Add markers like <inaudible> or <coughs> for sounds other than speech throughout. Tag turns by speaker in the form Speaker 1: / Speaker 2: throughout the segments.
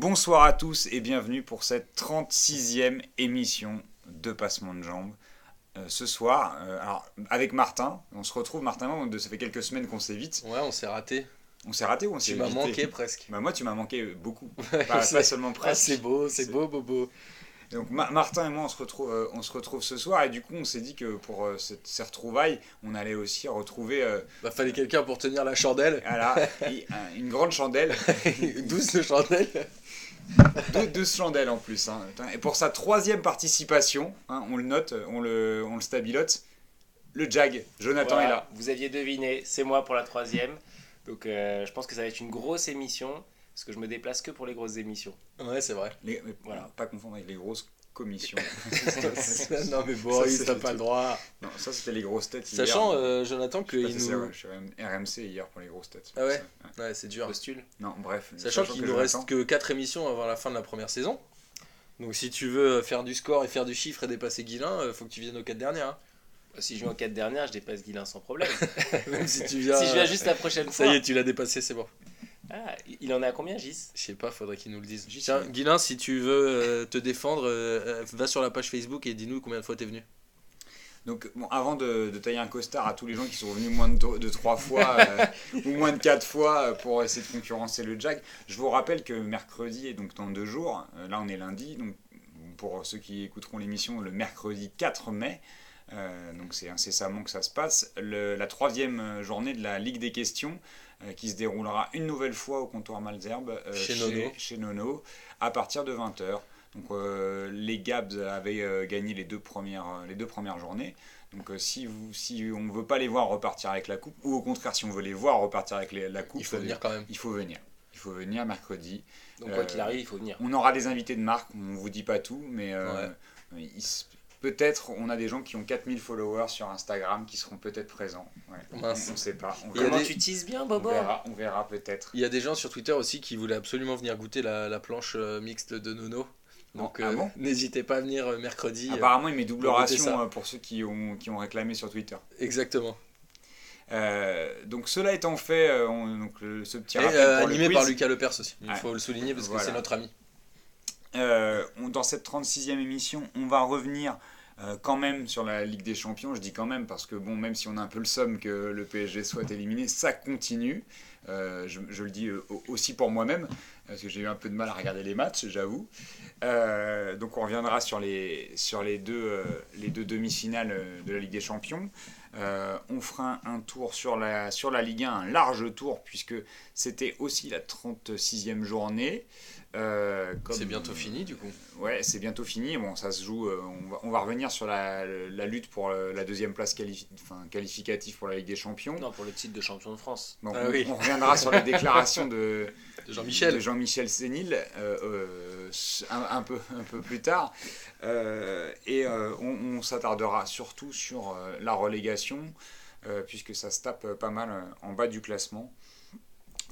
Speaker 1: Bonsoir à tous et bienvenue pour cette 36e émission de Passement de Jambes. Euh, ce soir, euh, alors, avec Martin, on se retrouve, Martin, ça fait quelques semaines qu'on s'évite.
Speaker 2: Ouais, on s'est raté.
Speaker 1: On s'est raté ou on s'est
Speaker 2: Tu m'as manqué presque.
Speaker 1: Bah, moi, tu m'as manqué beaucoup. <laughs>
Speaker 2: Ouais,
Speaker 1: pas, seulement
Speaker 2: Ah,
Speaker 1: presque.
Speaker 2: c'est beau, c'est beau, beau, beau.
Speaker 1: Donc Ma- Martin et moi, on se retrouve, euh, on se retrouve ce soir et du coup, on s'est dit que pour euh, cette- ces retrouvailles, on allait aussi retrouver euh,
Speaker 2: Bah, fallait quelqu'un pour tenir la chandelle.
Speaker 1: voilà, <laughs> et, un- une grande chandelle, <laughs>
Speaker 2: 12 de chandelle.
Speaker 1: Deux, deux chandelles en plus. hein. Et pour sa troisième participation, hein, on le note, on le, on le stabilote, le Jag, Jonathan
Speaker 3: Voilà,
Speaker 1: est là.
Speaker 3: Vous aviez deviné, c'est moi pour la troisième. Donc euh, je pense que ça va être une grosse émission, parce que je me déplace que pour les grosses émissions.
Speaker 2: Ouais, c'est vrai.
Speaker 1: Les- mais
Speaker 3: Voilà.
Speaker 1: Pas confondre avec les grosses commissions. <laughs>
Speaker 2: non, mais
Speaker 1: Ça,
Speaker 2: Boris,
Speaker 1: c'est
Speaker 2: t'as pas le droit.
Speaker 1: non, ça c'était les grosses têtes. hier.
Speaker 2: Sachant, euh, Jonathan, qu'il
Speaker 1: je suis RMC hier pour les grosses têtes.
Speaker 2: Ah ouais
Speaker 1: Ouais.
Speaker 2: Ouais, c'est dur.
Speaker 3: Postule.
Speaker 1: Non, bref.
Speaker 2: Sachant qu'il nous reste que 4 émissions avant la fin de la première saison. Donc si tu veux faire du score et faire du chiffre et dépasser Guilin, euh, faut que tu viennes aux 4 dernières. hein.
Speaker 3: Si je viens aux quatre dernières, je dépasse Guilin sans problème. <laughs>
Speaker 2: Même si tu viens.
Speaker 3: si je viens
Speaker 2: euh,
Speaker 3: juste la prochaine
Speaker 2: Ça
Speaker 3: fois.
Speaker 2: y est, tu l'as dépassé, c'est bon.
Speaker 3: Ah, il en est à combien, Gis?
Speaker 2: Je sais pas, faudrait qu'il nous le dise.
Speaker 1: J'y
Speaker 2: Tiens,
Speaker 1: suis.
Speaker 2: Guilin, si tu veux euh, te défendre, euh, euh, va sur la page Facebook et dis-nous combien de fois t'es venu.
Speaker 1: Donc, bon, avant de, de tailler un costard à tous les gens qui sont venus moins de, de trois fois euh, <laughs> ou moins de quatre fois euh, pour essayer de concurrencer le Jag, je vous rappelle que mercredi, et donc dans deux jours, euh, là on est lundi, donc pour ceux qui écouteront l'émission, le mercredi 4 mai, euh, donc c'est incessamment que ça se passe, le- la troisième journée de la Ligue des questions qui se déroulera une nouvelle fois au comptoir Malzerbe euh,
Speaker 2: Chez Nono.
Speaker 1: chez Nono à partir de 20h. Donc euh, les Gabs avaient euh, gagné les deux premières, euh, les deux premières journées. Donc euh, si, vous, si on ne veut pas les voir repartir avec la coupe, ou au contraire si on veut les voir repartir avec les- la coupe,
Speaker 2: Il faut
Speaker 1: euh,
Speaker 2: venir quand même.
Speaker 1: il faut venir. Il faut venir mercredi.
Speaker 3: Donc quoi
Speaker 1: Euh,
Speaker 3: qu'il arrive, il faut venir.
Speaker 1: On aura des invités de marque, on ne vous dit pas tout, mais euh,
Speaker 2: Ouais.
Speaker 1: Peut-être on a des gens qui ont 4000 followers sur Instagram qui seront peut-être présents. Ouais.
Speaker 2: Mince.
Speaker 1: On ne sait pas. On verra,
Speaker 3: Comment
Speaker 2: des-
Speaker 3: tu teases bien,
Speaker 1: on
Speaker 3: Bobo
Speaker 1: verra, on verra peut-être.
Speaker 2: Il y a des gens sur Twitter aussi qui voulaient absolument venir goûter la, la planche euh, mixte de Nono. Donc
Speaker 1: Ah
Speaker 2: euh,
Speaker 1: bon?
Speaker 2: n'hésitez pas à venir euh, mercredi.
Speaker 1: Apparemment, il met double
Speaker 2: pour
Speaker 1: ration euh, pour ceux qui ont, qui ont réclamé sur Twitter.
Speaker 2: exactement.
Speaker 1: Euh, donc cela étant fait, euh, on- donc, le- ce petit
Speaker 2: Et
Speaker 1: rappel
Speaker 2: euh,
Speaker 1: pour le
Speaker 2: animé
Speaker 1: quiz.
Speaker 2: par Lucas Lepers aussi. Il
Speaker 1: Ouais.
Speaker 2: faut le souligner parce que
Speaker 1: Voilà.
Speaker 2: c'est notre ami.
Speaker 1: Euh, dans cette 36e émission, on va revenir euh, quand même sur la Ligue des Champions. Je dis quand même parce que bon, même si on a un peu le somme que le PSG soit éliminé, ça continue. Euh, je, le dis au- aussi pour moi-même parce que j'ai eu un peu de mal à regarder les matchs, j'avoue. Donc on reviendra sur les sur les deux les deux demi-finales de la Ligue des Champions. On fera un tour sur la sur la Ligue 1, un large tour puisque c'était aussi la 36e journée. Euh,
Speaker 2: C'est bientôt fini du coup.
Speaker 1: Ouais, c'est bientôt fini. Bon, ça se joue. euh, on, va, on va revenir sur la, la lutte pour euh, la deuxième place qualifi- qualificative pour la Ligue des Champions.
Speaker 3: Non, pour le titre de champion de France.
Speaker 1: Bon,
Speaker 2: Ah
Speaker 1: on,
Speaker 2: oui.
Speaker 1: on reviendra sur les <laughs> déclarations de,
Speaker 2: De Jean-Michel.
Speaker 1: de Jean-Michel Sénil euh, euh, un, un peu, un peu plus tard. Euh, et euh, on, on s'attardera surtout sur euh, la relégation, euh, puisque ça se tape pas mal en bas du classement.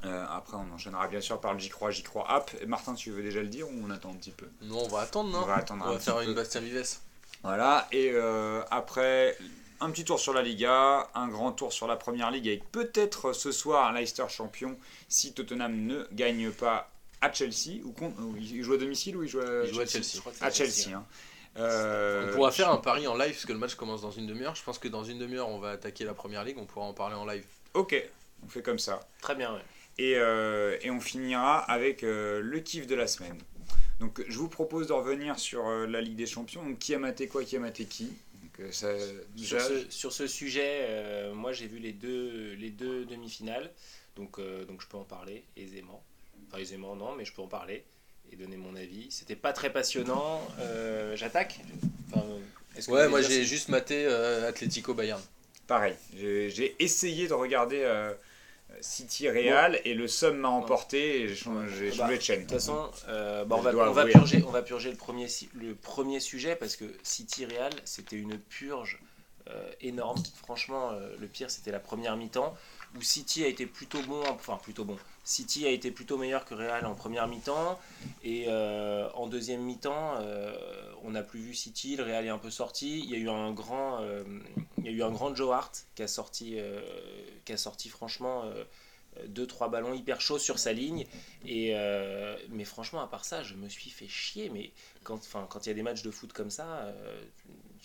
Speaker 1: Euh, après, on enchaînera bien sûr par le J'y crois, J'y crois app. Et Martin, tu veux déjà le dire ou on attend un petit peu?
Speaker 2: Non, on va attendre, non?
Speaker 1: On va attendre
Speaker 2: On
Speaker 1: un
Speaker 2: va
Speaker 1: petit
Speaker 2: faire
Speaker 1: peu.
Speaker 2: une Bastien Vives.
Speaker 1: Voilà, et euh, après, un petit tour sur la Liga, un grand tour sur la Première Ligue avec peut-être ce soir un Leicester champion si Tottenham ne gagne pas à Chelsea. Ou ou il joue à domicile ou il joue à,
Speaker 2: Il joue à Chelsea?
Speaker 3: Je crois que c'est
Speaker 1: À Chelsea. hein. Euh,
Speaker 2: On pourra faire un pari en live parce que le match commence dans une demi-heure. Je pense que dans une demi-heure, on va attaquer la première ligue. On pourra en parler en live.
Speaker 1: Ok, on fait comme ça.
Speaker 3: Très bien, ouais.
Speaker 1: Et, euh, et on finira avec euh, le kiff de la semaine. Donc je vous propose de revenir sur euh, la Ligue des Champions. Donc, qui a maté quoi, qui a maté qui Donc, euh, ça,
Speaker 3: Sur ce, sur ce sujet, euh, moi j'ai vu les deux, les deux demi-finales, donc, euh, donc je peux en parler aisément. Enfin aisément non, mais je peux en parler et donner mon avis. C'était pas très passionnant. Euh, J'attaque Enfin, est-ce que vous
Speaker 2: Ouais, moi j'ai juste maté euh, Atlético Bayern.
Speaker 1: Pareil, j'ai j'ai essayé de regarder euh, City Real et le somme m'a emporté et j'ai changé, j'ai
Speaker 3: Bah,
Speaker 1: de chaîne.
Speaker 3: De toute façon, euh, bah, on,
Speaker 1: Je
Speaker 3: va,
Speaker 1: dois
Speaker 3: on, va purger, on va purger le premier, si- le premier sujet parce que City Real, c'était une purge euh, énorme. Franchement, euh, le pire, c'était la première mi-temps où City a été plutôt bon, enfin plutôt bon. City a été plutôt meilleur que Real en première mi-temps et euh, en deuxième mi-temps, euh, on n'a plus vu City. Le Real est un peu sorti. Il y a eu un grand, euh, il y a eu un grand Joe Hart qui a sorti, qui a sorti franchement. deux trois ballons hyper chauds sur sa ligne et mais franchement à part ça je me suis fait chier mais quand quand il y a des matchs de foot comme ça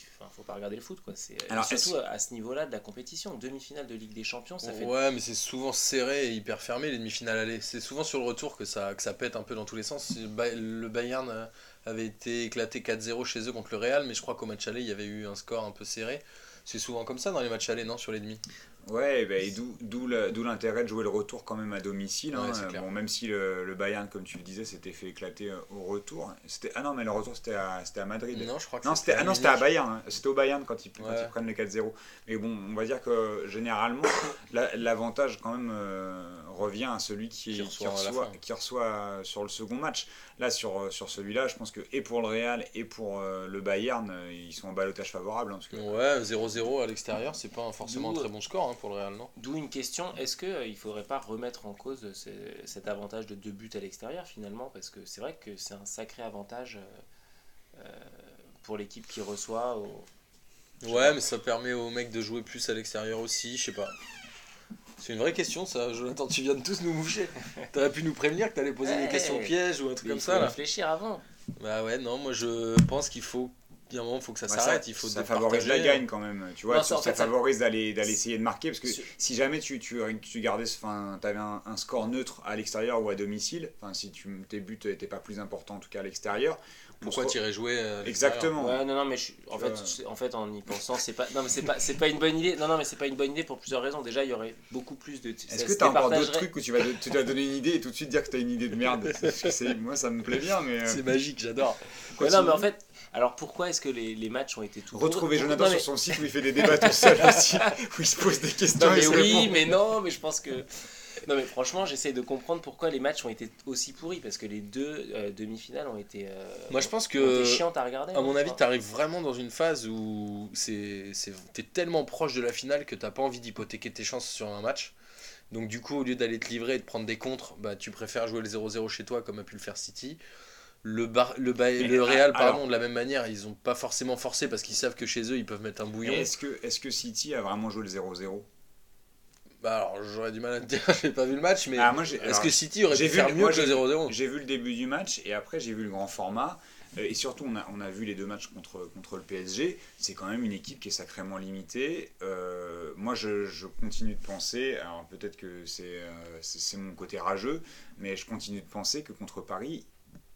Speaker 3: euh, Enfin, faut pas regarder le foot quoi. C'est
Speaker 1: Alors,
Speaker 3: surtout à ce niveau-là de la compétition, demi-finale de Ligue des Champions, ça fait.
Speaker 2: Ouais, mais c'est souvent serré et hyper fermé les demi-finales aller. C'est souvent sur le retour que ça, que ça pète un peu dans tous les sens. Le Bayern euh, avait été éclaté 4-0 chez eux contre le Real, mais je crois qu'au match aller il y avait eu un score un peu serré. C'est souvent comme ça dans les matchs aller, non, sur les demi?
Speaker 1: Ouais, bah, et d'où l'intérêt de jouer le retour quand même à domicile. Hein. bon, même si le, Bayern, comme tu le disais, s'était fait éclater euh, au retour. Ah non, mais le retour c'était à, à Madrid.
Speaker 2: Non, je crois que
Speaker 1: non, c'était à, ah, à Bayern. Hein. C'était au Bayern quand ils, prennent le 4-0. Mais bon, on va dire que généralement, <coughs> l'avantage quand même euh, revient à celui qui, qui, reçoit, qui, reçoit, sur le second match. Là, sur, euh, sur celui-là, je pense que et pour le Real et pour le Bayern, ils sont en balotage favorable. Hein,
Speaker 2: Ouais, 0-0 à l'extérieur, c'est pas forcément un très bon score pour le Real, non
Speaker 3: D'où une question, est-ce qu'il euh, ne faudrait pas remettre en cause cet avantage de deux buts à l'extérieur finalement? Parce que c'est vrai que c'est un sacré avantage euh, euh, pour l'équipe qui reçoit.
Speaker 2: Ouais, mais ça permet aux mecs de jouer plus à l'extérieur aussi, je sais pas. C'est une vraie question ça, Jonathan, tu viens de tous nous moucher. <laughs> T'aurais pu nous prévenir que t'allais poser des questions pièges ou un truc comme ça. Il
Speaker 3: faut réfléchir avant.
Speaker 2: Bah ouais, non, moi je pense qu'il faut il y a un moment, il faut que ça s'arrête. Il faut
Speaker 1: ça favorise la gagne quand même. Tu vois, ça, favorise d'aller d'aller essayer de marquer parce que si jamais tu, tu, tu gardais, enfin, avais un, un, score neutre à l'extérieur ou à domicile, enfin, si tu, tes buts n'étaient pas plus importants en tout cas à l'extérieur.
Speaker 2: Pourquoi tu irais jouer
Speaker 1: Exactement.
Speaker 3: Ouais, non, non, mais en, fait, en fait, en y pensant, c'est pas, non, mais c'est pas, c'est pas une bonne idée. Non, non, mais c'est pas une bonne idée pour plusieurs raisons. Déjà, il y aurait beaucoup plus de.
Speaker 1: Est-ce que tu as encore d'autres trucs où tu vas, tu vas donner une idée et tout de suite dire que tu as une idée de merde? <laughs> Moi, ça me plaît bien, mais.
Speaker 2: Euh, c'est magique, j'adore.
Speaker 3: non, mais en fait, alors pourquoi est-ce que les, les, matchs ont été tout
Speaker 1: Retrouver Jonathan sur son site où il fait des débats tout seul <laughs> aussi, où il se pose des questions.
Speaker 3: Non, mais oui, mais non, mais je pense que. Non mais franchement, j'essaie de comprendre pourquoi les matchs ont été aussi pourris parce que les deux euh, demi-finales ont été. Euh,
Speaker 2: Moi je pense que.
Speaker 3: chiantes à regarder.
Speaker 2: À mon avis, tu arrives vraiment dans une phase où c'est, t'es tellement proche de la finale que t'as pas envie d'hypothéquer tes chances sur un match. Donc du coup, au lieu d'aller te livrer et de prendre des contres, bah, tu préfères jouer le 0-0 chez toi comme a pu le faire City. Le, bar, le, le Real, pardon, de la même manière, ils n'ont pas forcément forcé parce qu'ils savent que chez eux, ils peuvent mettre un bouillon.
Speaker 1: Est-ce que, est que City a vraiment joué le 0-0
Speaker 2: bah alors j'aurais du mal à te dire, <laughs> j'ai pas vu le match, mais ah, est-ce que City aurait pu faire mieux que le 0-0
Speaker 1: J'ai vu le début du match et après j'ai vu le grand format. Euh, et surtout, on a, on a vu les deux matchs contre, contre le PSG. C'est quand même une équipe qui est sacrément limitée. Euh, moi, je, je, continue de penser, alors peut-être que euh, c'est c'est mon côté rageux, mais je continue de penser que contre Paris,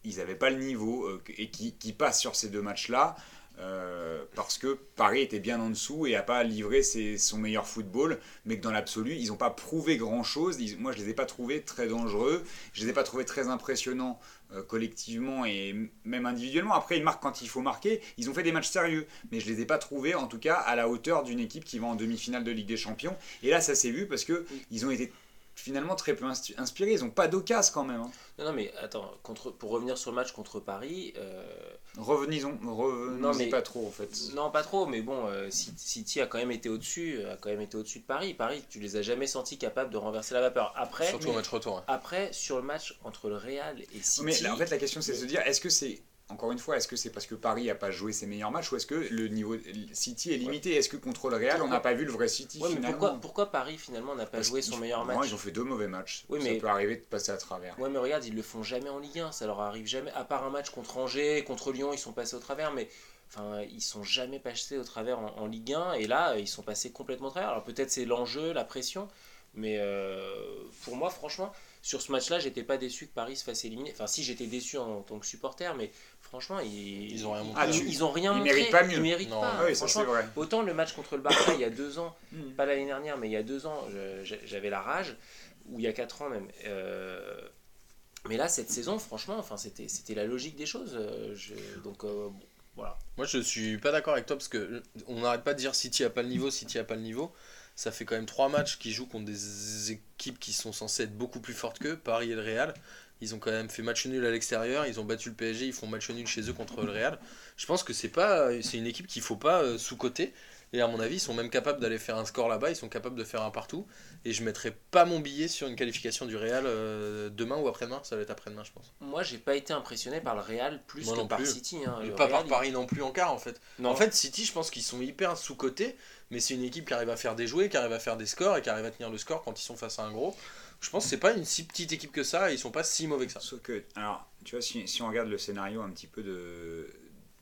Speaker 1: ils n'avaient pas le niveau euh, et qui, qui passe sur ces deux matchs-là. Euh, parce que Paris était bien en dessous et n'a pas livré ses, son meilleur football, mais que dans l'absolu, ils n'ont pas prouvé grand-chose. Moi, je ne les ai pas trouvés très dangereux, je ne les ai pas trouvés très impressionnants euh, collectivement et même individuellement. Après, ils marquent quand il faut marquer. Ils ont fait des matchs sérieux, mais je ne les ai pas trouvés, en tout cas, à la hauteur d'une équipe qui va en demi-finale de Ligue des Champions. Et là, ça s'est vu parce qu'ils ont été finalement très peu inspirés. Ils n'ont pas d'occasion quand même. Hein.
Speaker 3: Non, non, mais attends, contre, pour revenir sur le match contre Paris. Euh...
Speaker 1: Revenons, revenons mais, pas trop en fait.
Speaker 3: Non, pas trop, mais bon, euh, City a quand même été au-dessus, a quand même été au-dessus de Paris. Paris, tu les as jamais sentis capables de renverser la vapeur. Après,
Speaker 2: surtout au match retour. Hein.
Speaker 3: Après, sur le match entre le Real et City.
Speaker 1: Mais en fait, la question c'est de se dire, est-ce que c'est encore une fois, est-ce que c'est parce que Paris n'a pas joué ses meilleurs matchs ou est-ce que le niveau City est limité? Est-ce que contre le Real, on n'a pas vu le vrai City
Speaker 3: pourquoi, pourquoi, Paris finalement n'a pas joué son meilleur match?
Speaker 1: Ils ont fait deux mauvais matchs. Oui, ça peut arriver de passer à travers.
Speaker 3: Ouais, mais regarde, ils le font jamais en Ligue 1. Ça leur arrive jamais. À part un match contre Angers, contre Lyon, ils sont passés au travers, mais enfin, ils sont jamais passés au travers en, Ligue 1. Et là, ils sont passés complètement au travers. Alors peut-être c'est l'enjeu, la pression, mais euh, pour moi, franchement sur ce match-là, j'étais pas déçu que Paris se fasse éliminer. Enfin, si j'étais déçu en, tant que supporter, mais franchement, ils,
Speaker 2: ils ont rien
Speaker 3: montré. Ah, ils, ont rien
Speaker 1: ils Méritent pas mieux.
Speaker 3: Ils méritent pas.
Speaker 1: Ah oui, ça c'est vrai.
Speaker 3: Autant le match contre le Barça il y a deux ans, hmm. pas l'année dernière, mais il y a deux ans, j'avais la rage, ou il y a quatre ans même. Euh, mais là, cette saison, franchement, enfin, c'était, c'était la logique des choses. Euh, donc, euh, voilà.
Speaker 2: Moi, je suis pas d'accord avec toi parce que on n'arrête pas de dire City a pas le niveau, City a pas le niveau ça fait quand même trois matchs qu'ils jouent contre des équipes qui sont censées être beaucoup plus fortes qu'eux, Paris et le Real. Ils ont quand même fait match nul à l'extérieur, ils ont battu le PSG, ils font match nul chez eux contre le Real. Je pense que c'est pas c'est une équipe qu'il faut pas euh, sous-coter. Et à mon avis, ils sont même capables d'aller faire un score là-bas, ils sont capables de faire un partout. Et je mettrai pas mon billet sur une qualification du Real euh, demain ou après-demain, ça va être après-demain, je pense.
Speaker 3: Moi, j'ai pas été impressionné par le Real plus
Speaker 2: Moi
Speaker 3: que
Speaker 2: non
Speaker 3: par
Speaker 2: plus.
Speaker 3: City. hein.
Speaker 2: Et
Speaker 3: Le
Speaker 2: pas
Speaker 3: Real,
Speaker 2: par Paris non plus en quart en fait.
Speaker 3: Non.
Speaker 2: En fait, City, je pense qu'ils sont hyper sous-cotés, mais c'est une équipe qui arrive à faire des jouets, qui arrive à faire des scores et qui arrive à tenir le score quand ils sont face à un gros. Je pense que c'est pas une si petite équipe que ça et ils sont pas si mauvais que ça.
Speaker 1: Sauf que, alors, tu vois, si, on regarde le scénario un petit peu de,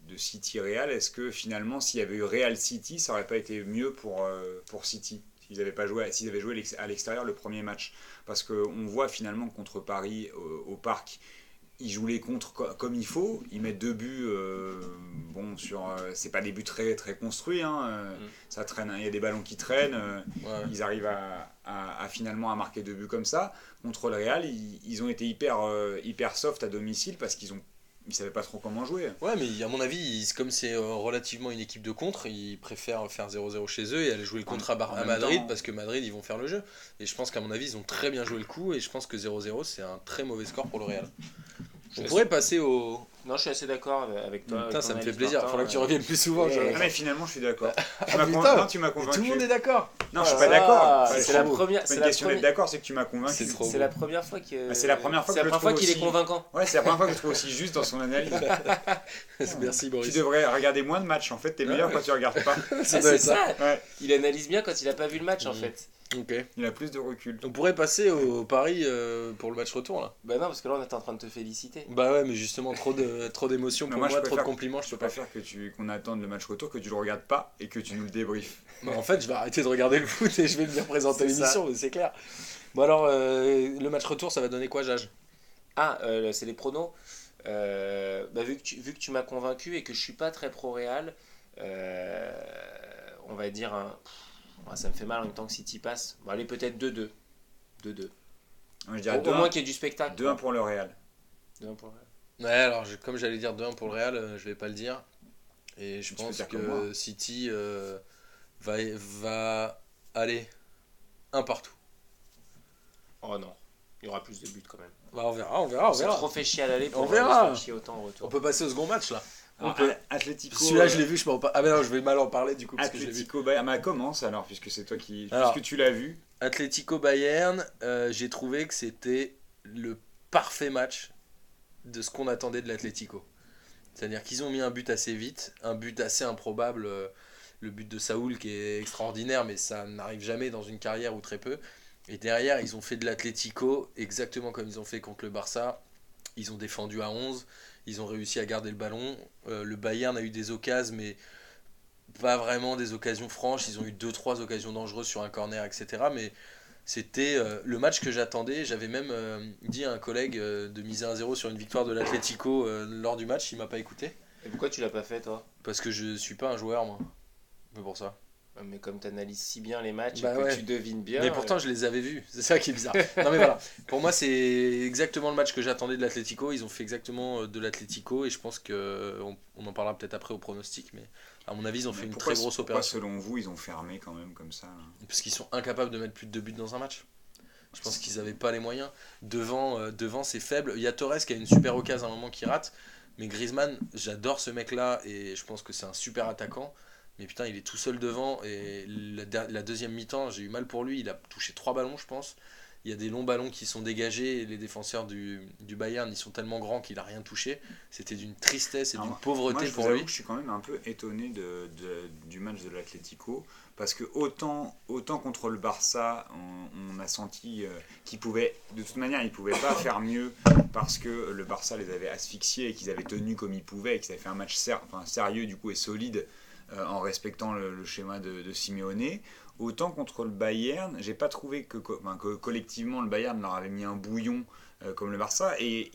Speaker 1: de City Real, est-ce que finalement, s'il y avait eu Real City, ça aurait pas été mieux pour, euh, pour City S'ils avaient pas joué, s'ils avaient joué à l'extérieur le premier match? Parce qu'on voit finalement contre Paris, au parc, ils jouent les contres co- comme il faut. Ils mettent deux buts. euh, bon, sur, euh, c'est pas des buts très, très construits. hein, euh,
Speaker 3: Mm.
Speaker 1: Ça traîne. Il y a des ballons qui traînent.
Speaker 2: Ouais.
Speaker 1: ils arrivent à, à- à finalement à marquer deux buts comme ça. Contre le Real, ils, ils ont été hyper, hyper soft à domicile parce qu'ils ont ils savaient pas trop comment jouer.
Speaker 2: Ouais, mais à mon avis, ils- comme c'est euh, relativement une équipe de contre, ils préfèrent faire 0-0 chez eux et aller jouer le contre à, Bar- Madrid
Speaker 1: temps-
Speaker 2: parce que Madrid, ils vont faire le jeu. Et je pense qu'à mon avis, ils ont très bien joué le coup et je pense que 0-0, c'est un très mauvais score pour le Real. On pourrait passer au.
Speaker 3: Non, je suis assez d'accord avec toi.
Speaker 2: Putain,
Speaker 3: avec
Speaker 2: ça me fait plaisir.
Speaker 3: Martin,
Speaker 2: Faudra que tu
Speaker 3: ouais.
Speaker 2: reviennes plus souvent. Je-
Speaker 1: Ah, mais finalement, je suis d'accord. Tu
Speaker 2: Ah,
Speaker 1: m'as convaincu. Tu m'as
Speaker 2: tout le monde est d'accord.
Speaker 1: Non, je suis
Speaker 3: Ah,
Speaker 1: pas d'accord.
Speaker 3: c'est la
Speaker 1: pas
Speaker 3: première.
Speaker 1: une
Speaker 3: C'est la
Speaker 1: question d'être d'accord, c'est que tu m'as convaincu.
Speaker 2: C'est trop
Speaker 3: C'est
Speaker 2: beau.
Speaker 3: la première fois que.
Speaker 1: Ah, c'est la première fois
Speaker 3: qu'il est convaincant.
Speaker 1: Ouais, c'est la première fois que je trouve <laughs> aussi juste dans son analyse. <laughs>
Speaker 2: Merci
Speaker 1: tu
Speaker 2: Boris.
Speaker 1: devrais regarder moins de matchs. En fait, t'es meilleur quand tu regardes pas. <laughs>
Speaker 3: Ah, c'est
Speaker 2: ça.
Speaker 3: Il analyse bien quand il a pas vu le match en
Speaker 2: Mhm.
Speaker 3: fait.
Speaker 2: Ok.
Speaker 1: il a plus de recul.
Speaker 2: On pourrait passer au Paris euh, pour le match retour là.
Speaker 3: Bah non, parce que là on est en train de te féliciter.
Speaker 2: Bah ouais, mais justement trop de <laughs> trop d'émotions pour
Speaker 1: moi,
Speaker 2: moi, trop de compliments, je
Speaker 1: Je
Speaker 2: peux pas.
Speaker 1: préfère que tu qu'on attende le match retour, que tu le regardes pas et que tu nous le débriefes. <laughs>
Speaker 2: Bah, en fait, je vais arrêter de regarder le foot et je vais venir présenter l'émission, mais c'est clair. Bon alors, euh, le match retour, ça va donner quoi, Jage?
Speaker 3: Ah, euh, c'est les pronos. Euh, bah, vu que tu, vu que tu m'as convaincu et que je suis pas très pro-Real, euh, on va dire un. pff, ouais, ça me fait mal en même temps que City passe. Bon, allez, peut-être 2-2. 2-2.
Speaker 1: Moi, je
Speaker 3: Au, moins
Speaker 1: 2-1
Speaker 3: qu'il y ait du spectacle.
Speaker 1: 2-1 pour le Real.
Speaker 3: 2-1 pour le Real.
Speaker 2: Ouais, alors je- comme j'allais dire 2-1 pour le Real, euh, je vais pas le dire. Et je
Speaker 1: Tu
Speaker 2: pense que. City euh, va, va aller un partout.
Speaker 3: Oh non, il y aura plus de buts quand même.
Speaker 2: Bah, on verra, on verra, on
Speaker 3: On s'est
Speaker 2: verra.
Speaker 3: trop fait chier à l'aller pour
Speaker 2: On verra.
Speaker 3: se faire chier autant au
Speaker 2: On peut passer au second match là.
Speaker 1: Alors,
Speaker 2: peut.
Speaker 1: Atlético.
Speaker 2: Celui-là,
Speaker 1: euh,
Speaker 2: je l'ai vu, je m'en pas. Ah, mais non, je vais mal en parler du coup parce.
Speaker 1: Atlético Bayern. Ah, commence alors, puisque c'est toi qui.
Speaker 2: Alors.
Speaker 1: puisque tu l'as vu.
Speaker 2: Atlético Bayern, euh, j'ai trouvé que c'était le parfait match de ce qu'on attendait de l'Atlético. C'est-à-dire qu'ils ont mis un but assez vite, un but assez improbable, euh, le but de Saoul qui est extraordinaire, mais ça n'arrive jamais dans une carrière ou très peu. Et derrière, ils ont fait de l'Atlético exactement comme ils ont fait contre le Barça. Ils ont défendu à 11, ils ont réussi à garder le ballon. Euh, le Bayern a eu des occasions, mais pas vraiment des occasions franches. Ils ont eu 2-3 occasions dangereuses sur un corner, etc. Mais c'était euh, le match que j'attendais. J'avais même euh, dit à un collègue de miser 1-0 sur une victoire de l'Atlético lors du match. Il m'a pas écouté.
Speaker 3: Et pourquoi tu l'as pas fait toi?
Speaker 2: Parce que je suis pas un joueur, moi. C'est pour ça.
Speaker 3: Mais comme tu analyses si bien les matchs
Speaker 2: Bah
Speaker 3: et que
Speaker 2: ouais.
Speaker 3: tu devines bien.
Speaker 2: mais pourtant,
Speaker 3: euh,
Speaker 2: je les avais vus. C'est ça qui est bizarre. <laughs> non, mais voilà. Pour moi, c'est exactement le match que j'attendais de l'Atlético. Ils ont fait exactement euh, de l'Atlético. Et je pense que on, on en parlera peut-être après au pronostic. Mais à mon avis, ils ont fait une
Speaker 1: pourquoi-
Speaker 2: très grosse
Speaker 1: pourquoi,
Speaker 2: opération.
Speaker 1: selon vous, ils ont fermé quand même comme ça
Speaker 2: Parce qu'ils sont incapables de mettre plus de deux buts dans un match. Je pense qu'ils n'avaient pas les moyens. Devant, euh, devant c'est faible. Il y a Torres qui a une super occasion à un moment qui rate. Mais Griezmann, j'adore ce mec-là et je pense que c'est un super attaquant. Mais putain, il est tout seul devant. Et la, deuxième mi-temps, j'ai eu mal pour lui. Il a touché trois ballons, je pense. Il y a des longs ballons qui sont dégagés. Et les défenseurs du, du Bayern, ils sont tellement grands qu'il a rien touché. C'était d'une tristesse et d'une
Speaker 1: Moi,
Speaker 2: pauvreté
Speaker 1: je
Speaker 2: pour lui.
Speaker 1: que je suis quand même un peu étonné de, de- du match de l'Atlético. Parce que autant, autant contre le Barça, on, on a senti euh, qu'ils pouvaient, de toute manière, ils pouvaient pas faire mieux parce que le Barça les avait asphyxiés et qu'ils avaient tenu comme ils pouvaient et qu'ils avaient fait un match ser- enfin, sérieux du coup et solide en respectant le, le schéma de, de Simeone. Autant contre le Bayern, j'ai pas trouvé que, co- enfin, que collectivement le Bayern leur avait mis un bouillon euh, comme le Barça et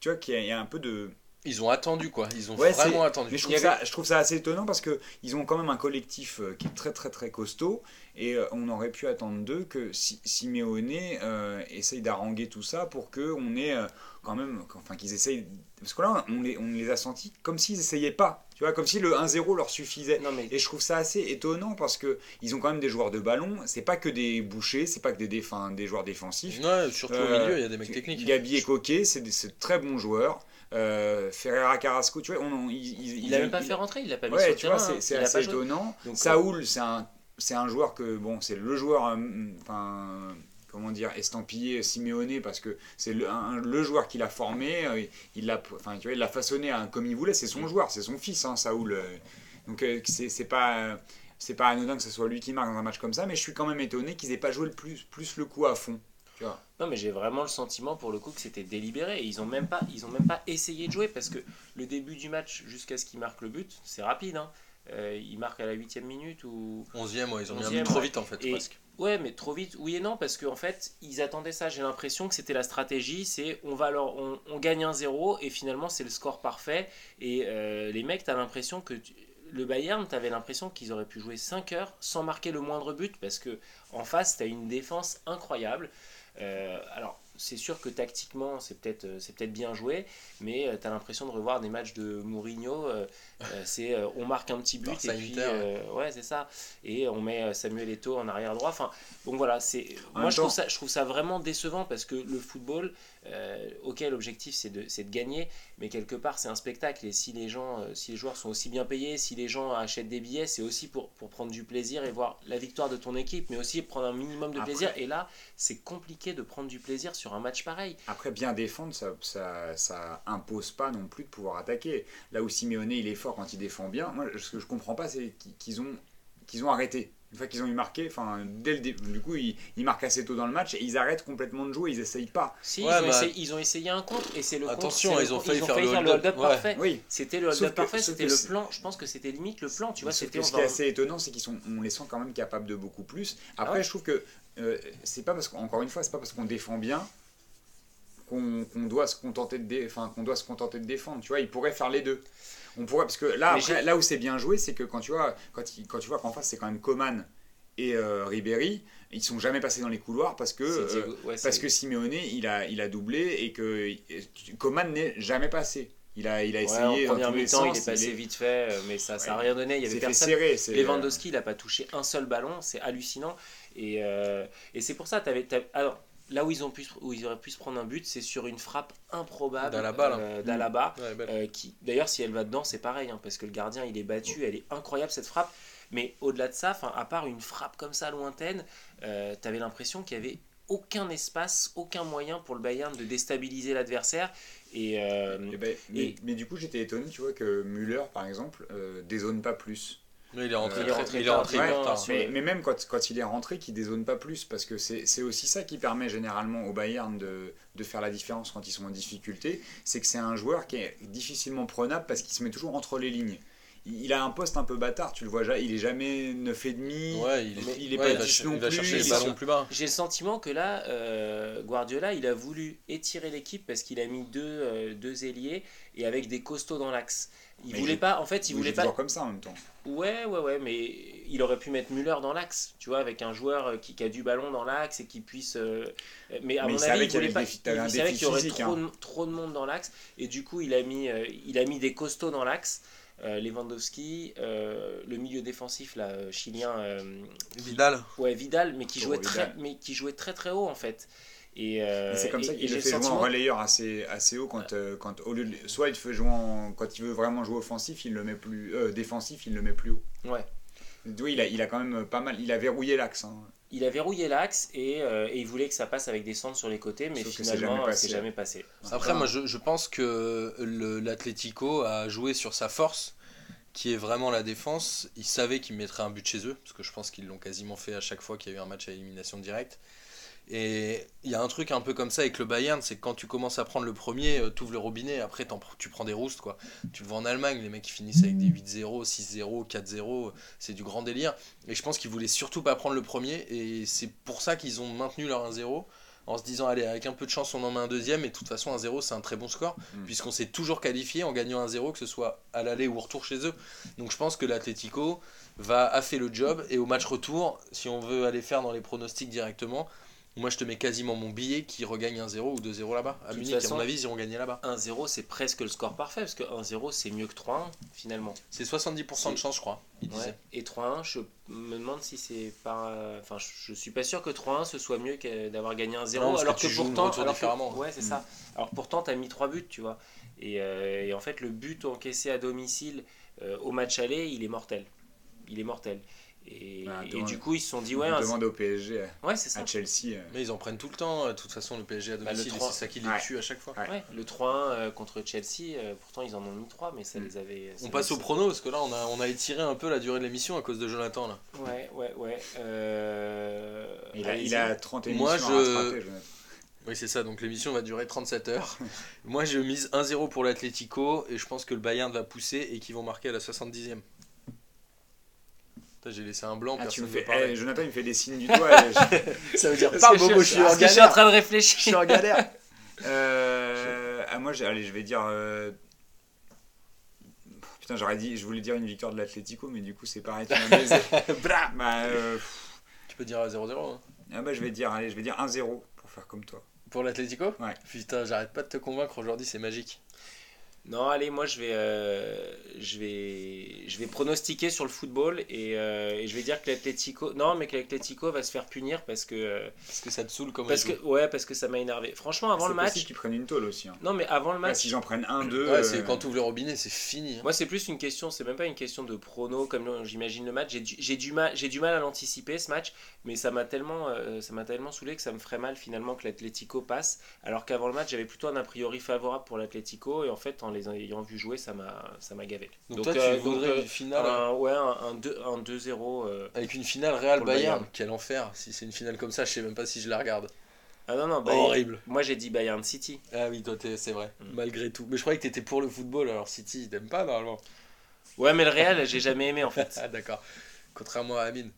Speaker 1: tu vois qu'il y a- il y a un peu de,
Speaker 2: Ils ont attendu, quoi. Ils ont
Speaker 1: Ouais,
Speaker 2: vraiment attendu.
Speaker 1: mais je trouve, ça, je trouve ça assez étonnant parce que ils ont quand même un collectif euh, qui est très très très costaud et euh, on aurait pu attendre d'eux que si, Simeone euh, essaye d'arranger tout ça pour que on ait euh, quand même, enfin qu'ils essayent. Parce que là, on les, on les a sentis comme s'ils essayaient pas. Tu vois, comme si le 1-0 leur suffisait.
Speaker 3: Non, mais
Speaker 1: Et je trouve ça assez étonnant parce que ils ont quand même des joueurs de ballon. C'est pas que des bouchers, c'est pas que des, déf- enfin, des joueurs défensifs.
Speaker 2: Ouais, surtout au
Speaker 1: Euh,
Speaker 2: milieu, il y a des mecs techniques.
Speaker 1: Gabi et Coquet, c'est de très bons joueurs. Euh, Ferreira Carrasco, tu vois, on, il, il-
Speaker 3: il a
Speaker 1: il-
Speaker 3: même pas
Speaker 1: il-
Speaker 3: fait rentrer, il l'a pas mis
Speaker 1: Ouais,
Speaker 3: sur le
Speaker 1: tu vois,
Speaker 3: terrain.
Speaker 1: c'est
Speaker 3: hein.
Speaker 1: c'est assez étonnant.
Speaker 3: Donc,
Speaker 1: Saoul, c'est un, c'est un joueur que, bon, c'est le joueur, euh, enfin, comment dire, estampillé Simeone parce que c'est le, un- le joueur qu'il a formé, euh, il l'a, enfin, tu vois, il l'a façonné hein, comme il voulait, c'est son joueur, c'est son fils, hein, Saoul. euh. Donc, euh, c'est c'est pas. C'est pas anodin que ce soit lui qui marque dans un match comme ça, mais je suis quand même étonné qu'ils aient pas joué le plus, plus le coup à fond. Tu vois.
Speaker 3: Non, mais j'ai vraiment le sentiment pour le coup que c'était délibéré. Et ils ont même pas, ils ont même pas essayé de jouer parce que le début du match jusqu'à ce qu'ils marquent le but, c'est rapide. Hein. Euh, ils marquent à la huitième minute ou
Speaker 2: 11ème, ouais, ils ont mis un
Speaker 3: 11e,
Speaker 2: but trop vite en fait,
Speaker 3: Et-
Speaker 2: presque.
Speaker 3: Ouais, mais trop vite, oui et non, parce qu'en fait, ils attendaient ça. J'ai l'impression que c'était la stratégie, c'est on va leur, on, on gagne un 0 et finalement c'est le score parfait. Et euh, les mecs, t'as l'impression que tu- le Bayern, t'avais l'impression qu'ils auraient pu jouer 5 heures sans marquer le moindre but, parce que en face, t'as une défense incroyable. Euh, alors, c'est sûr que tactiquement, c'est peut-être euh, c'est peut-être bien joué, mais euh, t'as l'impression de revoir des matchs de Mourinho. euh, <laughs> c'est on marque un petit but et puis euh, ouais, c'est ça. Et on met Samuel Eto'o en arrière droit. Enfin, donc voilà, c'est moi je trouve ça je trouve ça vraiment décevant parce que le football, euh, ok, l'objectif c'est de de gagner, mais quelque part c'est un spectacle et si les gens, euh, si les joueurs sont aussi bien payés, si les gens achètent des billets, c'est aussi pour pour prendre du plaisir et voir la victoire de ton équipe, mais aussi prendre un minimum de
Speaker 1: Après-
Speaker 3: plaisir. Et là, c'est compliqué de prendre du plaisir sur un match pareil.
Speaker 1: Après, bien défendre, ça, ça, ça impose pas non plus de pouvoir attaquer. Là où Simeone, il est fort quand il défend bien, moi, ce que je comprends pas, c'est qu'ils ont, qu'ils ont arrêté. Une fois qu'ils ont eu marqué, enfin, dès le dé- du coup, ils, ils marquent assez tôt dans le match et ils arrêtent complètement de jouer, ils essayent pas.
Speaker 3: Si
Speaker 2: Ouais,
Speaker 3: ils, ont
Speaker 2: bah-
Speaker 3: essayé, ils ont essayé un contre et c'est le contre,
Speaker 2: Attention, ils
Speaker 3: le
Speaker 2: ont failli faire le
Speaker 3: le
Speaker 2: hold-up, ouais.
Speaker 3: parfait.
Speaker 1: Oui,
Speaker 3: C'était le hold-up parfait, c'était le plan. Je pense que c'était limite le plan, tu vois.
Speaker 1: Ce qui est assez étonnant, c'est qu'ils sont, on les sent quand même capables de beaucoup plus. Après,
Speaker 3: Ah ouais.
Speaker 1: je trouve que euh, c'est pas parce qu'encore une fois, c'est pas parce qu'on défend bien qu'on doit se contenter de, dé- enfin, qu'on doit se contenter de défendre. Tu vois, ils pourraient faire les deux. On pourrait parce que là, après, là où c'est bien joué, c'est que quand tu vois, quand, il- quand tu vois qu'en face c'est quand même Coman et euh, Ribéry, ils sont jamais passés dans les couloirs parce que euh,
Speaker 3: ouais,
Speaker 1: parce que Simeone il a il a doublé et que Coman n'est jamais passé. Il a il a
Speaker 3: Ouais,
Speaker 1: essayé
Speaker 3: en
Speaker 1: dans
Speaker 3: première
Speaker 1: tous les
Speaker 3: mi-temps, il est passé
Speaker 1: est-
Speaker 3: vite fait, euh, mais ça n'a
Speaker 1: Ouais.
Speaker 3: rien donné. Il y
Speaker 1: il
Speaker 3: avait personne.
Speaker 1: c'est-
Speaker 3: Lewandowski, il n'a pas touché un seul ballon, c'est hallucinant. Et, euh, et c'est pour ça, t'avais- alors là où ils, ont pu, où ils auraient pu se prendre un but, c'est sur une frappe improbable
Speaker 2: D'Alaba,
Speaker 3: euh, d'Alaba.
Speaker 2: Ouais, belle.
Speaker 3: Euh, qui, d'ailleurs, si elle va dedans, c'est pareil, hein, parce que le gardien il est battu, elle est incroyable cette frappe. Mais au-delà de ça, 'fin, à part une frappe comme ça lointaine, euh, tu avais l'impression qu'il y avait aucun espace, aucun moyen pour le Bayern de déstabiliser l'adversaire. Et, euh,
Speaker 1: Eh ben, mais, mais du coup, j'étais étonné, tu vois, que Müller, par exemple, euh, dézone pas plus.
Speaker 2: Mais il est rentré,
Speaker 1: Euh,
Speaker 3: il est rentré
Speaker 2: il est rentré
Speaker 3: ouais.
Speaker 2: tard.
Speaker 1: Mais, mais même quand, quand il est rentré, qu'il dézone pas plus, parce que c'est aussi ça qui permet généralement au Bayern de, de faire la différence quand ils sont en difficulté, c'est que c'est un joueur qui est difficilement prenable parce qu'il se met toujours entre les lignes. Il il a un poste un peu bâtard, tu le vois, il est jamais 9,5.
Speaker 2: Ouais, il est,
Speaker 3: Mais
Speaker 1: il est
Speaker 2: ouais,
Speaker 1: pas
Speaker 2: il va,
Speaker 1: 10
Speaker 2: ch-
Speaker 1: non
Speaker 2: il va
Speaker 1: plus,
Speaker 2: chercher les
Speaker 1: est
Speaker 2: ballons plus bas.
Speaker 3: J'ai le sentiment que là, euh, Guardiola, il a voulu étirer l'équipe parce qu'il a mis deux, euh, deux ailiers et avec des costauds dans l'axe. Il
Speaker 1: Mais
Speaker 3: voulait
Speaker 1: il-
Speaker 3: pas, en fait, il
Speaker 1: Il
Speaker 3: voulait pas.
Speaker 1: comme ça en même temps.
Speaker 3: Ouais, ouais, ouais, mais il aurait pu mettre Müller dans l'axe, tu vois, avec un joueur euh, qui, qui a du ballon dans l'axe et qui puisse. euh, Mais à
Speaker 1: Mais il
Speaker 3: mon
Speaker 1: savait
Speaker 3: avis, il voulait pas.
Speaker 1: un
Speaker 3: il savait qu'il y aurait
Speaker 1: physique,
Speaker 3: trop,
Speaker 1: hein.
Speaker 3: de, trop de monde dans l'axe et du coup, il a mis, euh, il a mis des costauds dans l'axe. Euh, Lewandowski, euh, le milieu défensif là, euh, chilien, euh,
Speaker 2: Vidal.
Speaker 3: ouais Vidal, mais qui
Speaker 1: Pour
Speaker 3: jouait très,
Speaker 1: Vidal.
Speaker 3: mais qui jouait très très haut en fait. Et, euh,
Speaker 1: Et c'est comme
Speaker 3: et-
Speaker 1: ça qu'il le fait jouer en relayeur assez, assez haut quand, euh, quand au lieu de- soit il fait jouer en, quand il veut vraiment jouer offensif, il le met plus euh, défensif, il le met plus haut.
Speaker 3: Ouais.
Speaker 1: Oui, il a, il a quand même pas mal, il a verrouillé l'axe. hein.
Speaker 3: Il a verrouillé l'axe et, euh, et il voulait que ça passe avec des centres sur les côtés, mais
Speaker 1: Sauf que c'est
Speaker 3: finalement,
Speaker 1: jamais
Speaker 3: jamais passé.
Speaker 2: Après, moi, je, je pense que l'Atlético a joué sur sa force, qui est vraiment la défense. Ils savaient qu'ils mettraient un but chez eux, parce que je pense qu'ils l'ont quasiment fait à chaque fois qu'il y a eu un match à élimination directe. Et il y a un truc un peu comme ça avec le Bayern, c'est que quand tu commences à prendre le premier, euh, t'ouvres le robinet, après tu prends des roustes. quoi. Tu le vois en Allemagne, les mecs qui finissent avec des 8-0, 6-0, 4-0, c'est du grand délire. Et je pense qu'ils voulaient surtout pas prendre le premier, et c'est pour ça qu'ils ont maintenu leur 1-0 en se disant allez avec un peu de chance on en met un deuxième et de toute façon 1-0 c'est un très bon score
Speaker 1: Mm.
Speaker 2: puisqu'on s'est toujours qualifié en gagnant 1-0 que ce soit à l'aller ou au retour chez eux donc je pense que l'Atlético va a fait le job et au match retour si on veut aller faire dans les pronostics directement Moi, je te mets quasiment mon billet qui regagne 1-0 ou 2-0 là-bas. À Munich, à
Speaker 3: façon-
Speaker 2: mon avis, ils iront gagner là-bas.
Speaker 3: 1-0, c'est presque le score parfait, parce que 1-0, c'est mieux que 3-1, finalement.
Speaker 2: C'est 70% de chance, je crois. Il.
Speaker 3: Ouais. Et 3-1, je me demande si c'est pas. Enfin, je, suis pas sûr que 3-1 ce soit mieux que d'avoir gagné 1-0.
Speaker 2: Non, parce
Speaker 3: alors
Speaker 2: que
Speaker 3: pourtant. alors que- ouais, c'est
Speaker 1: Mm.
Speaker 3: ça. Alors pourtant, t'as mis 3 buts, tu vois. Et, euh, et en fait, le but encaissé à domicile euh, au match aller, il est mortel. Il est mortel. Et,
Speaker 1: Bah,
Speaker 3: et du coup, ils se sont dit,
Speaker 1: On
Speaker 3: ouais, un-
Speaker 1: demande au PSG, euh,
Speaker 3: ouais c'est ça.
Speaker 1: à Chelsea. euh,
Speaker 2: Mais ils en prennent tout le temps. De toute façon, le PSG à
Speaker 3: Bah, le
Speaker 2: domicile, et
Speaker 3: 3.
Speaker 2: c'est ça qui les
Speaker 1: Ouais.
Speaker 2: tue à chaque fois.
Speaker 1: Ouais.
Speaker 3: Ouais, le 3-1 euh, contre Chelsea, euh, pourtant ils en ont mis 3, mais ça
Speaker 1: Mm.
Speaker 3: les avait. ça
Speaker 2: On passe au prono parce que là, on a, on a étiré un peu la durée de l'émission à cause de Jonathan. Là.
Speaker 3: Ouais, ouais, ouais. Euh...
Speaker 1: Il a, il a 30 émissions
Speaker 2: Moi,
Speaker 1: à
Speaker 2: je-
Speaker 1: rattraper, Jonathan.
Speaker 2: Oui, c'est ça. Donc l'émission va durer 37 heures. <laughs> Moi, je mise 1-0 pour l'Atlético et je pense que le Bayern va pousser et qu'ils vont marquer à la 70e. J'ai laissé un blanc,
Speaker 1: Ah, tu
Speaker 2: personne
Speaker 1: me
Speaker 2: ne
Speaker 1: fais...
Speaker 2: veut parler.
Speaker 1: eh, Jonathan, il me fait des signes du <laughs> doigt. je-
Speaker 2: Ça veut dire pas Bobo, je suis en
Speaker 3: je suis en
Speaker 2: galère.
Speaker 3: train de
Speaker 2: Je
Speaker 3: réfléchir.
Speaker 2: suis <laughs> en galère.
Speaker 1: Euh, ah, moi, allez, je vais dire. euh, Putain, j'aurais dit, je voulais dire une victoire de l'Atlético, mais du coup, c'est pareil, <laughs> tu bah, euh,
Speaker 2: Tu peux dire à 0-0 hein.
Speaker 1: ah bah, je vais dire, allez, je vais dire 1-0 pour faire comme toi.
Speaker 2: pour l'Atlético
Speaker 1: Ouais.
Speaker 2: Putain, j'arrête pas de te convaincre aujourd'hui, c'est magique.
Speaker 3: Non, allez, moi je vais, euh, je vais, je vais pronostiquer sur le football et, euh, et je vais dire que l'Atlético, non, mais que l'Atlético va se faire punir parce que, euh,
Speaker 2: Parce que ça te saoule comme
Speaker 3: parce que, ouais, parce que ça m'a énervé. Franchement, avant le match,
Speaker 1: qu'ils prennent une tôle aussi. Hein.
Speaker 3: non, mais avant le
Speaker 1: Bah,
Speaker 3: match,
Speaker 1: si j'en prenne un, deux.
Speaker 2: Ouais, c'est
Speaker 1: euh,
Speaker 2: quand tu ouvres le robinet, c'est fini. hein.
Speaker 3: Moi, c'est plus une question, c'est même pas une question de prono comme j'imagine le match. J'ai du, j'ai du mal, j'ai du mal à l'anticiper ce match, mais ça m'a tellement, euh, ça m'a tellement saoulé que ça me ferait mal finalement que l'Atlético passe. Alors qu'avant le match, j'avais plutôt un a priori favorable pour l'Atlético et en fait, en les ayant vu jouer, ça m'a, ça m'a gavé.
Speaker 2: Donc, toi, tu
Speaker 3: euh,
Speaker 2: voudrais
Speaker 3: euh,
Speaker 2: une finale
Speaker 3: un, ouais, un, un 2 un 2-0. euh.
Speaker 2: avec une finale Real Bayern.
Speaker 3: Bayern.
Speaker 2: Quel enfer. Si c'est une finale comme ça, je sais même pas si je la regarde.
Speaker 3: Ah non non, bah,
Speaker 2: Horrible.
Speaker 3: Moi, j'ai dit Bayern City.
Speaker 2: Ah oui, toi, c'est vrai.
Speaker 3: Mm.
Speaker 2: Malgré tout. Mais je croyais que t'étais pour le football, alors City, t'aimes pas normalement.
Speaker 3: Ouais, mais le Real, j'ai jamais aimé en <laughs> fait.
Speaker 2: Ah d'accord. Contrairement à Amine.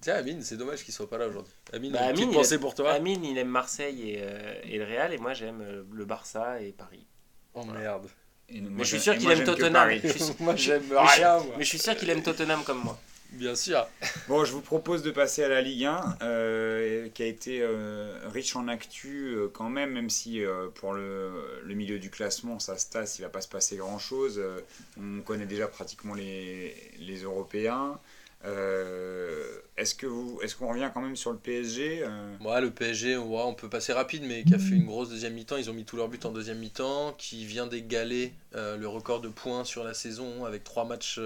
Speaker 2: Tiens, Amine, c'est dommage qu'il soit pas là aujourd'hui. Amine,
Speaker 3: Bah, Amine, il a-
Speaker 2: pour toi.
Speaker 3: Amine, il aime Marseille et, euh, et le Real, et moi, j'aime le Barça et Paris.
Speaker 2: Oh merde.
Speaker 1: et
Speaker 3: Mais je suis sûr qu'il aime Tottenham. <laughs>
Speaker 2: Moi, j'aime <laughs>
Speaker 3: mais je-
Speaker 2: rien, moi.
Speaker 3: Mais je suis sûr qu'il aime Tottenham comme moi.
Speaker 2: Bien sûr.
Speaker 1: Bon, je vous propose de passer à la Ligue 1, euh, qui a été euh, riche en actu euh, quand même, même si euh, pour le, le milieu du classement, ça se tasse, il va pas se passer grand-chose. Euh, on connaît déjà pratiquement les, les Européens. Euh, est-ce que vous, est-ce qu'on revient quand même sur le PSG euh,
Speaker 2: Ouais, le PSG, ouais, on peut passer rapide, mais qui a fait une grosse deuxième mi-temps. Ils ont mis tous leurs buts en deuxième mi-temps, qui vient d'égaler euh, le record de points sur la saison avec trois matchs,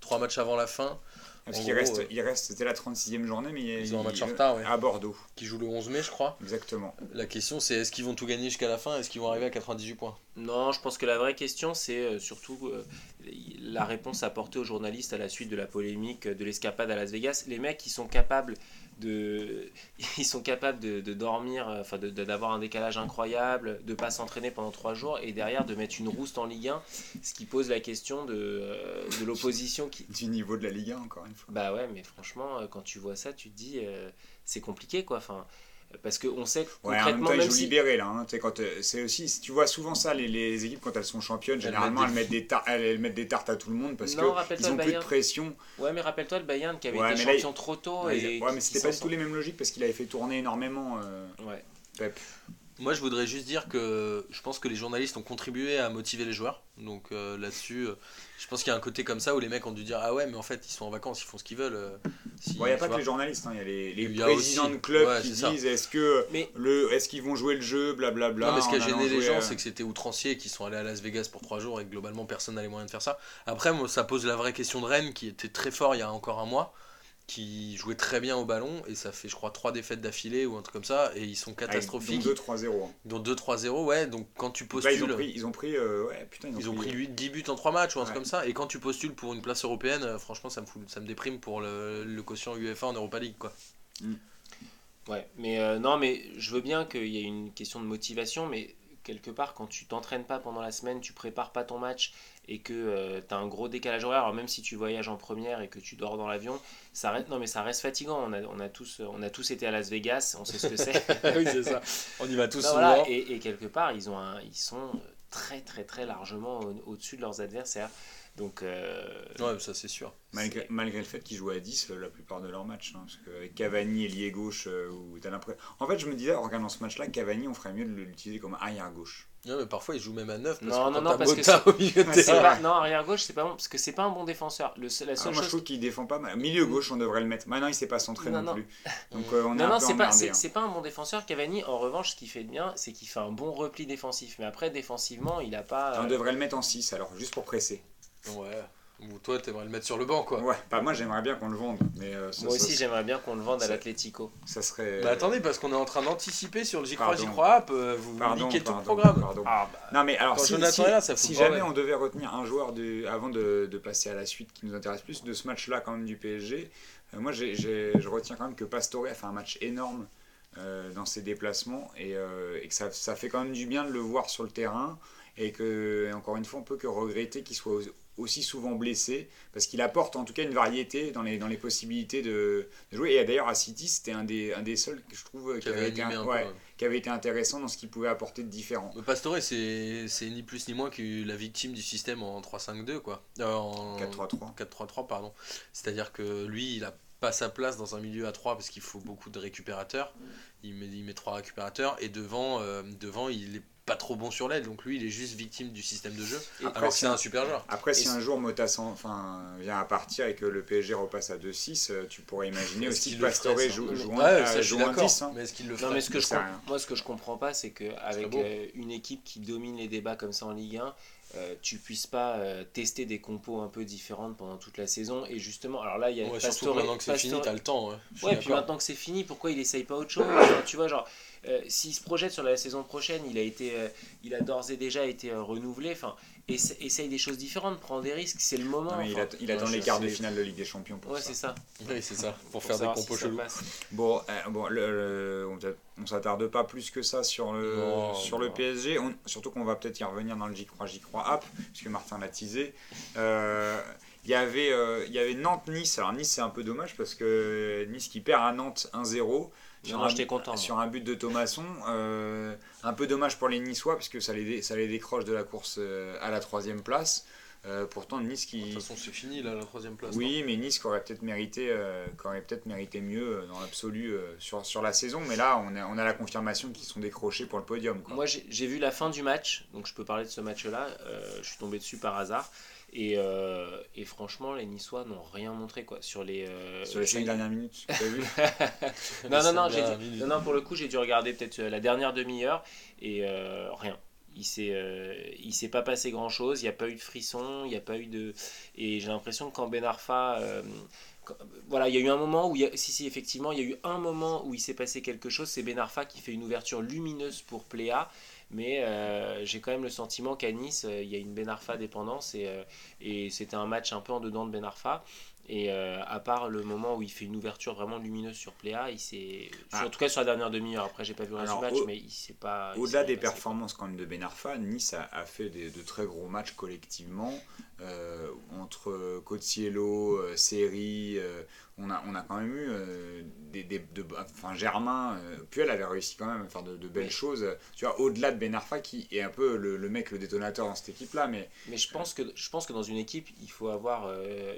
Speaker 2: trois matchs avant la fin,
Speaker 1: Parce qu'il reste,
Speaker 2: euh,
Speaker 1: il reste, c'était la 36e journée, mais il,
Speaker 2: Ils ont un match
Speaker 1: il-
Speaker 2: en retard, ouais.
Speaker 1: à Bordeaux,
Speaker 2: qui joue le 11 mai, je crois.
Speaker 1: exactement.
Speaker 2: La question, c'est est-ce qu'ils vont tout gagner jusqu'à la fin Est-ce qu'ils vont arriver à 98 points?
Speaker 3: Non, je pense que la vraie question, c'est euh, surtout euh, la réponse apportée aux journalistes à la suite de la polémique de l'escapade à Las Vegas. Les mecs, ils sont capables de, <laughs> ils sont capables de, de dormir, euh, enfin d'avoir un décalage incroyable, de pas s'entraîner pendant trois jours et derrière de mettre une rouste en Ligue 1, ce qui pose la question de, euh, de l'opposition qui.
Speaker 1: Du niveau de la Ligue 1, encore une fois.
Speaker 3: Bah ouais, mais franchement, euh, quand tu vois ça, tu te dis euh, c'est compliqué quoi. Enfin, parce qu'on sait que
Speaker 1: Ouais, en même
Speaker 3: concrètement,
Speaker 1: temps, ils jouent
Speaker 3: si-
Speaker 1: libérés là. hein. Quand, euh, c'est aussi, si tu vois souvent ça, les, les équipes quand elles sont championnes, généralement elles
Speaker 2: mettent
Speaker 1: des tar- elles, elles mettent des tartes à tout le monde parce
Speaker 3: Non,
Speaker 1: que
Speaker 3: rappelle-toi
Speaker 1: ils ont plus de pression.
Speaker 3: Ouais, mais rappelle-toi le Bayern qui avait
Speaker 1: Ouais,
Speaker 3: été
Speaker 1: mais là,
Speaker 3: champion trop tôt.
Speaker 1: Ouais,
Speaker 3: et
Speaker 1: ouais, mais c'était pas du tout les mêmes logiques parce qu'il avait fait tourner énormément euh,
Speaker 3: Ouais.
Speaker 1: Pep.
Speaker 2: Moi, je voudrais juste dire que je pense que les journalistes ont contribué à motiver les joueurs. Donc euh, là-dessus, euh, je pense qu'il y a un côté comme ça où les mecs ont dû dire Ah ouais, mais en fait, ils sont en vacances, ils font ce qu'ils veulent. euh, si-
Speaker 1: Bon, il n'y a pas que les journalistes, hein, il y a les, les
Speaker 2: Il y a
Speaker 1: présidents
Speaker 2: aussi-
Speaker 1: de clubs
Speaker 2: ouais,
Speaker 1: qui disent est-ce que
Speaker 3: Mais
Speaker 1: le, est-ce qu'ils vont jouer le jeu, blablabla.
Speaker 2: non, mais ce qui a gêné les gens,
Speaker 1: à-
Speaker 2: c'est que c'était outrancier, qu'ils sont allés à Las Vegas pour trois jours et que globalement personne n'a les moyens de faire ça. Après, moi, ça pose la vraie question de Rennes, qui était très fort il y a encore un mois, qui jouait très bien au ballon, et ça fait, je crois, trois défaites d'affilée ou un truc comme ça, et ils sont
Speaker 1: avec-
Speaker 2: catastrophiques.
Speaker 1: donc 2-3-0. hein.
Speaker 2: Dont 2-3-0, ouais, donc quand tu postules.
Speaker 1: ils ont pris, ils ont pris, euh, ouais, putain, ils ont
Speaker 2: Ils ont
Speaker 1: pris,
Speaker 2: pris 8, 10 buts en 3 matchs ou un truc
Speaker 1: Ouais.
Speaker 2: comme ça. Et quand tu postules pour une place européenne, euh, franchement, ça me, fout, ça me déprime pour le, le quotient UEFA en Europa League. Quoi.
Speaker 3: Ouais, mais euh, non, mais je veux bien qu'il y ait une question de motivation, mais quelque part, quand tu t'entraînes pas pendant la semaine, tu prépares pas ton match et que tu as un gros décalage horaire, alors même si tu voyages en première et que tu dors dans l'avion, ça reste, non, mais ça reste fatigant. On a, on, a tous, on a tous été à Las Vegas, on sait ce que c'est. <laughs>
Speaker 2: oui, c'est ça. On y va tous <laughs>
Speaker 3: Non,
Speaker 2: souvent.
Speaker 3: voilà, et, et quelque part, ils, ont un- ils sont très, très, très largement au- au-dessus de leurs adversaires. Donc, euh,
Speaker 2: Ouais, ça c'est sûr.
Speaker 1: Malgré, malgré le fait qu'ils jouent à 10 euh, la plupart de leurs matchs. hein, parce qu'avec Cavani et lié gauche, euh, où t'as l'impression. En fait, je me disais, en regardant ce match-là, Cavani, on ferait mieux de l'utiliser comme arrière gauche.
Speaker 2: Ouais, mais parfois il joue même à 9 parce
Speaker 3: Non,
Speaker 2: que
Speaker 3: non, non, parce que
Speaker 2: au milieu de
Speaker 3: pas- non, arrière gauche, c'est pas bon, parce que c'est pas un bon défenseur. Le, la
Speaker 1: Ah,
Speaker 3: seule
Speaker 1: moi, je
Speaker 3: chose
Speaker 1: trouve qu'il défend pas mal. Milieu gauche, on devrait le mettre. Maintenant, il s'est pas centré
Speaker 3: Non,
Speaker 1: non,
Speaker 3: non.
Speaker 1: plus. <laughs> Donc, euh, on est
Speaker 3: Non,
Speaker 1: un
Speaker 3: non, c'est pas, c'est,
Speaker 1: hein.
Speaker 3: pas un bon défenseur. Cavani, en revanche, ce qu'il fait de bien, c'est qu'il fait un bon repli défensif. Mais après, défensivement, il a pas.
Speaker 1: On
Speaker 3: euh,
Speaker 1: devrait le mettre en 6, alors, juste pour presser.
Speaker 2: Ouais. Ou toi t'aimerais le mettre sur le banc quoi.
Speaker 1: Ouais, bah, moi, j'aimerais bien qu'on le vende. Mais euh, ça,
Speaker 3: Moi
Speaker 1: ça-
Speaker 3: aussi, j'aimerais bien qu'on le vende à l'Atlético.
Speaker 1: ça serait.
Speaker 2: Bah attendez parce qu'on est en train d'anticiper sur le J'y crois, J'y crois app, euh, vous
Speaker 1: Pardon,
Speaker 2: niquez tout le programme.
Speaker 1: pardon.
Speaker 3: Ah, bah,
Speaker 1: Non mais alors si,
Speaker 2: là, ça
Speaker 1: jamais on devait retenir un joueur du, avant de, de passer à la suite qui nous intéresse plus de ce match-là quand même du PSG, euh, moi je retiens quand même que Pastore a fait un match énorme euh, dans ses déplacements et, euh, et que ça, ça fait quand même du bien de le voir sur le terrain et que et encore une fois on peut que regretter qu'il soit au- aussi souvent blessé parce qu'il apporte en tout cas une variété dans les, dans les possibilités de, de jouer et d'ailleurs à City c'était un des, un des seuls que je trouve qui
Speaker 2: Qui
Speaker 1: avait, été,
Speaker 2: un
Speaker 1: ouais, qui avait été intéressant dans ce qu'il pouvait apporter de différent.
Speaker 2: Mais Pastore, c'est c'est ni plus ni moins que la victime du système en 3-5-2, quoi. Euh, en
Speaker 1: 4-3-3.
Speaker 2: 4-3-3, pardon. C'est-à-dire que lui, il a pas sa place dans un milieu à 3 parce qu'il faut beaucoup de récupérateurs. Il met, il met 3 récupérateurs et devant, euh, devant, il est pas trop bon sur l'aile. Donc lui, il est juste victime du système de jeu.
Speaker 3: Et
Speaker 2: alors
Speaker 1: après,
Speaker 2: que c'est un super joueur.
Speaker 1: Après, si un jour Mota enfin, vient à partir et que le PSG repasse à 2-6, euh, tu pourrais imaginer aussi
Speaker 2: qu'il
Speaker 1: que
Speaker 2: le
Speaker 1: Pastore joue,
Speaker 3: Ouais,
Speaker 1: joue,
Speaker 2: Ouais,
Speaker 1: euh, joue un
Speaker 2: d'accord.
Speaker 1: 10. hein.
Speaker 2: Mais est-ce qu'il le
Speaker 3: Non,
Speaker 2: ferait
Speaker 3: mais ce que je moi, ce que je comprends pas, c'est qu'avec
Speaker 2: beau.
Speaker 3: une équipe qui domine les débats comme ça en Ligue 1, euh, tu puisses pas euh, tester des compos un peu différentes pendant toute la saison. Et justement, alors là, il y a
Speaker 2: Ouais,
Speaker 3: Pastore-
Speaker 2: surtout maintenant que c'est fini,
Speaker 3: Pastore-
Speaker 2: t'as le temps. Ouais,
Speaker 3: Ouais, puis maintenant que c'est fini, pourquoi il essaye pas autre chose Tu vois, genre, euh, s'il se projette sur la saison prochaine, il a été, euh, il a d'ores et déjà été renouvelé. Enfin, essa- essaye des choses différentes, prend des risques, c'est le moment.
Speaker 1: Non, mais il,
Speaker 3: enfin.
Speaker 1: att- il attend
Speaker 2: Ouais,
Speaker 1: les quarts de finale de Ligue des Champions pour
Speaker 3: Ouais,
Speaker 1: ça.
Speaker 3: c'est ça.
Speaker 2: Oui, c'est ça. Pour, faire des compos
Speaker 3: si
Speaker 2: chelous.
Speaker 1: Bon, euh, bon le- le- on s'attarde pas plus que ça sur le, sur le. PSG. On- surtout qu'on va peut-être y revenir dans le J'y crois, J'y crois app, puisque Martin l'a teasé. Euh, Il y avait, euh, il y avait Nantes-Nice. Alors Nice, c'est un peu dommage parce que Nice qui perd à Nantes 1-0. Sur,
Speaker 3: Non,
Speaker 1: un,
Speaker 3: j'étais content, moi.
Speaker 1: sur un but de Thomasson. Euh, un peu dommage pour les Niçois parce que ça les, dé- ça les décroche de la course euh, à la troisième place. Euh, pourtant, Nice
Speaker 2: De
Speaker 1: qui.
Speaker 2: toute façon, c'est fini là, la troisième place.
Speaker 1: Oui, mais Nice qui aurait peut-être mérité, euh, qui aurait peut-être mérité mieux euh, dans l'absolu euh, sur, sur la saison. Mais là, on a, on a la confirmation qu'ils sont décrochés pour le podium. quoi.
Speaker 3: Moi, j'ai j'ai vu la fin du match, donc je peux parler de ce match-là. Euh, je suis tombé dessus par hasard. Et, euh, et franchement, les Niçois n'ont rien montré quoi sur les. euh,
Speaker 1: sur les
Speaker 3: j'ai-
Speaker 1: cinq dernières minutes, <laughs> tu as vu <laughs>
Speaker 3: Non, non, non, dû- non, non, pour le coup, j'ai dû regarder peut-être euh, la dernière demi-heure et euh, rien. Il s'est, euh, il s'est pas passé grand chose. Il n'y a pas eu de frisson, il n'y a pas eu de. Et j'ai l'impression que quand Ben Arfa. euh, quand- voilà, il y a eu un moment où. Il y a, si, si, effectivement, il y a eu un moment où il s'est passé quelque chose. C'est Ben Arfa qui fait une ouverture lumineuse pour Pléa. Mais euh, j'ai quand même le sentiment qu'à Nice, euh, il y a une Ben Arfa dépendance et, euh, et c'était un match un peu en dedans de Ben Arfa. Et euh, à part le moment où il fait une ouverture vraiment lumineuse sur Pléa, il s'est.
Speaker 1: Ah.
Speaker 3: En tout cas sur la dernière demi-heure. Après, j'ai pas vu le reste du match,
Speaker 1: au-
Speaker 3: mais il s'est pas.
Speaker 1: Au-delà des
Speaker 3: passé,
Speaker 1: performances quand même de Ben Arfa, Nice a, a fait des- de très gros matchs collectivement. euh, entre Cotiello, euh, Seri, euh, on, a, on a quand même eu des, des- de, enfin Germain, euh, Puel avait réussi quand même à faire de, de belles
Speaker 3: Oui.
Speaker 1: choses. Tu vois, au-delà de Ben Arfa qui est un peu le, le mec, le détonateur dans cette équipe-là, mais
Speaker 3: Mais je pense, que, je pense que dans une équipe, il faut avoir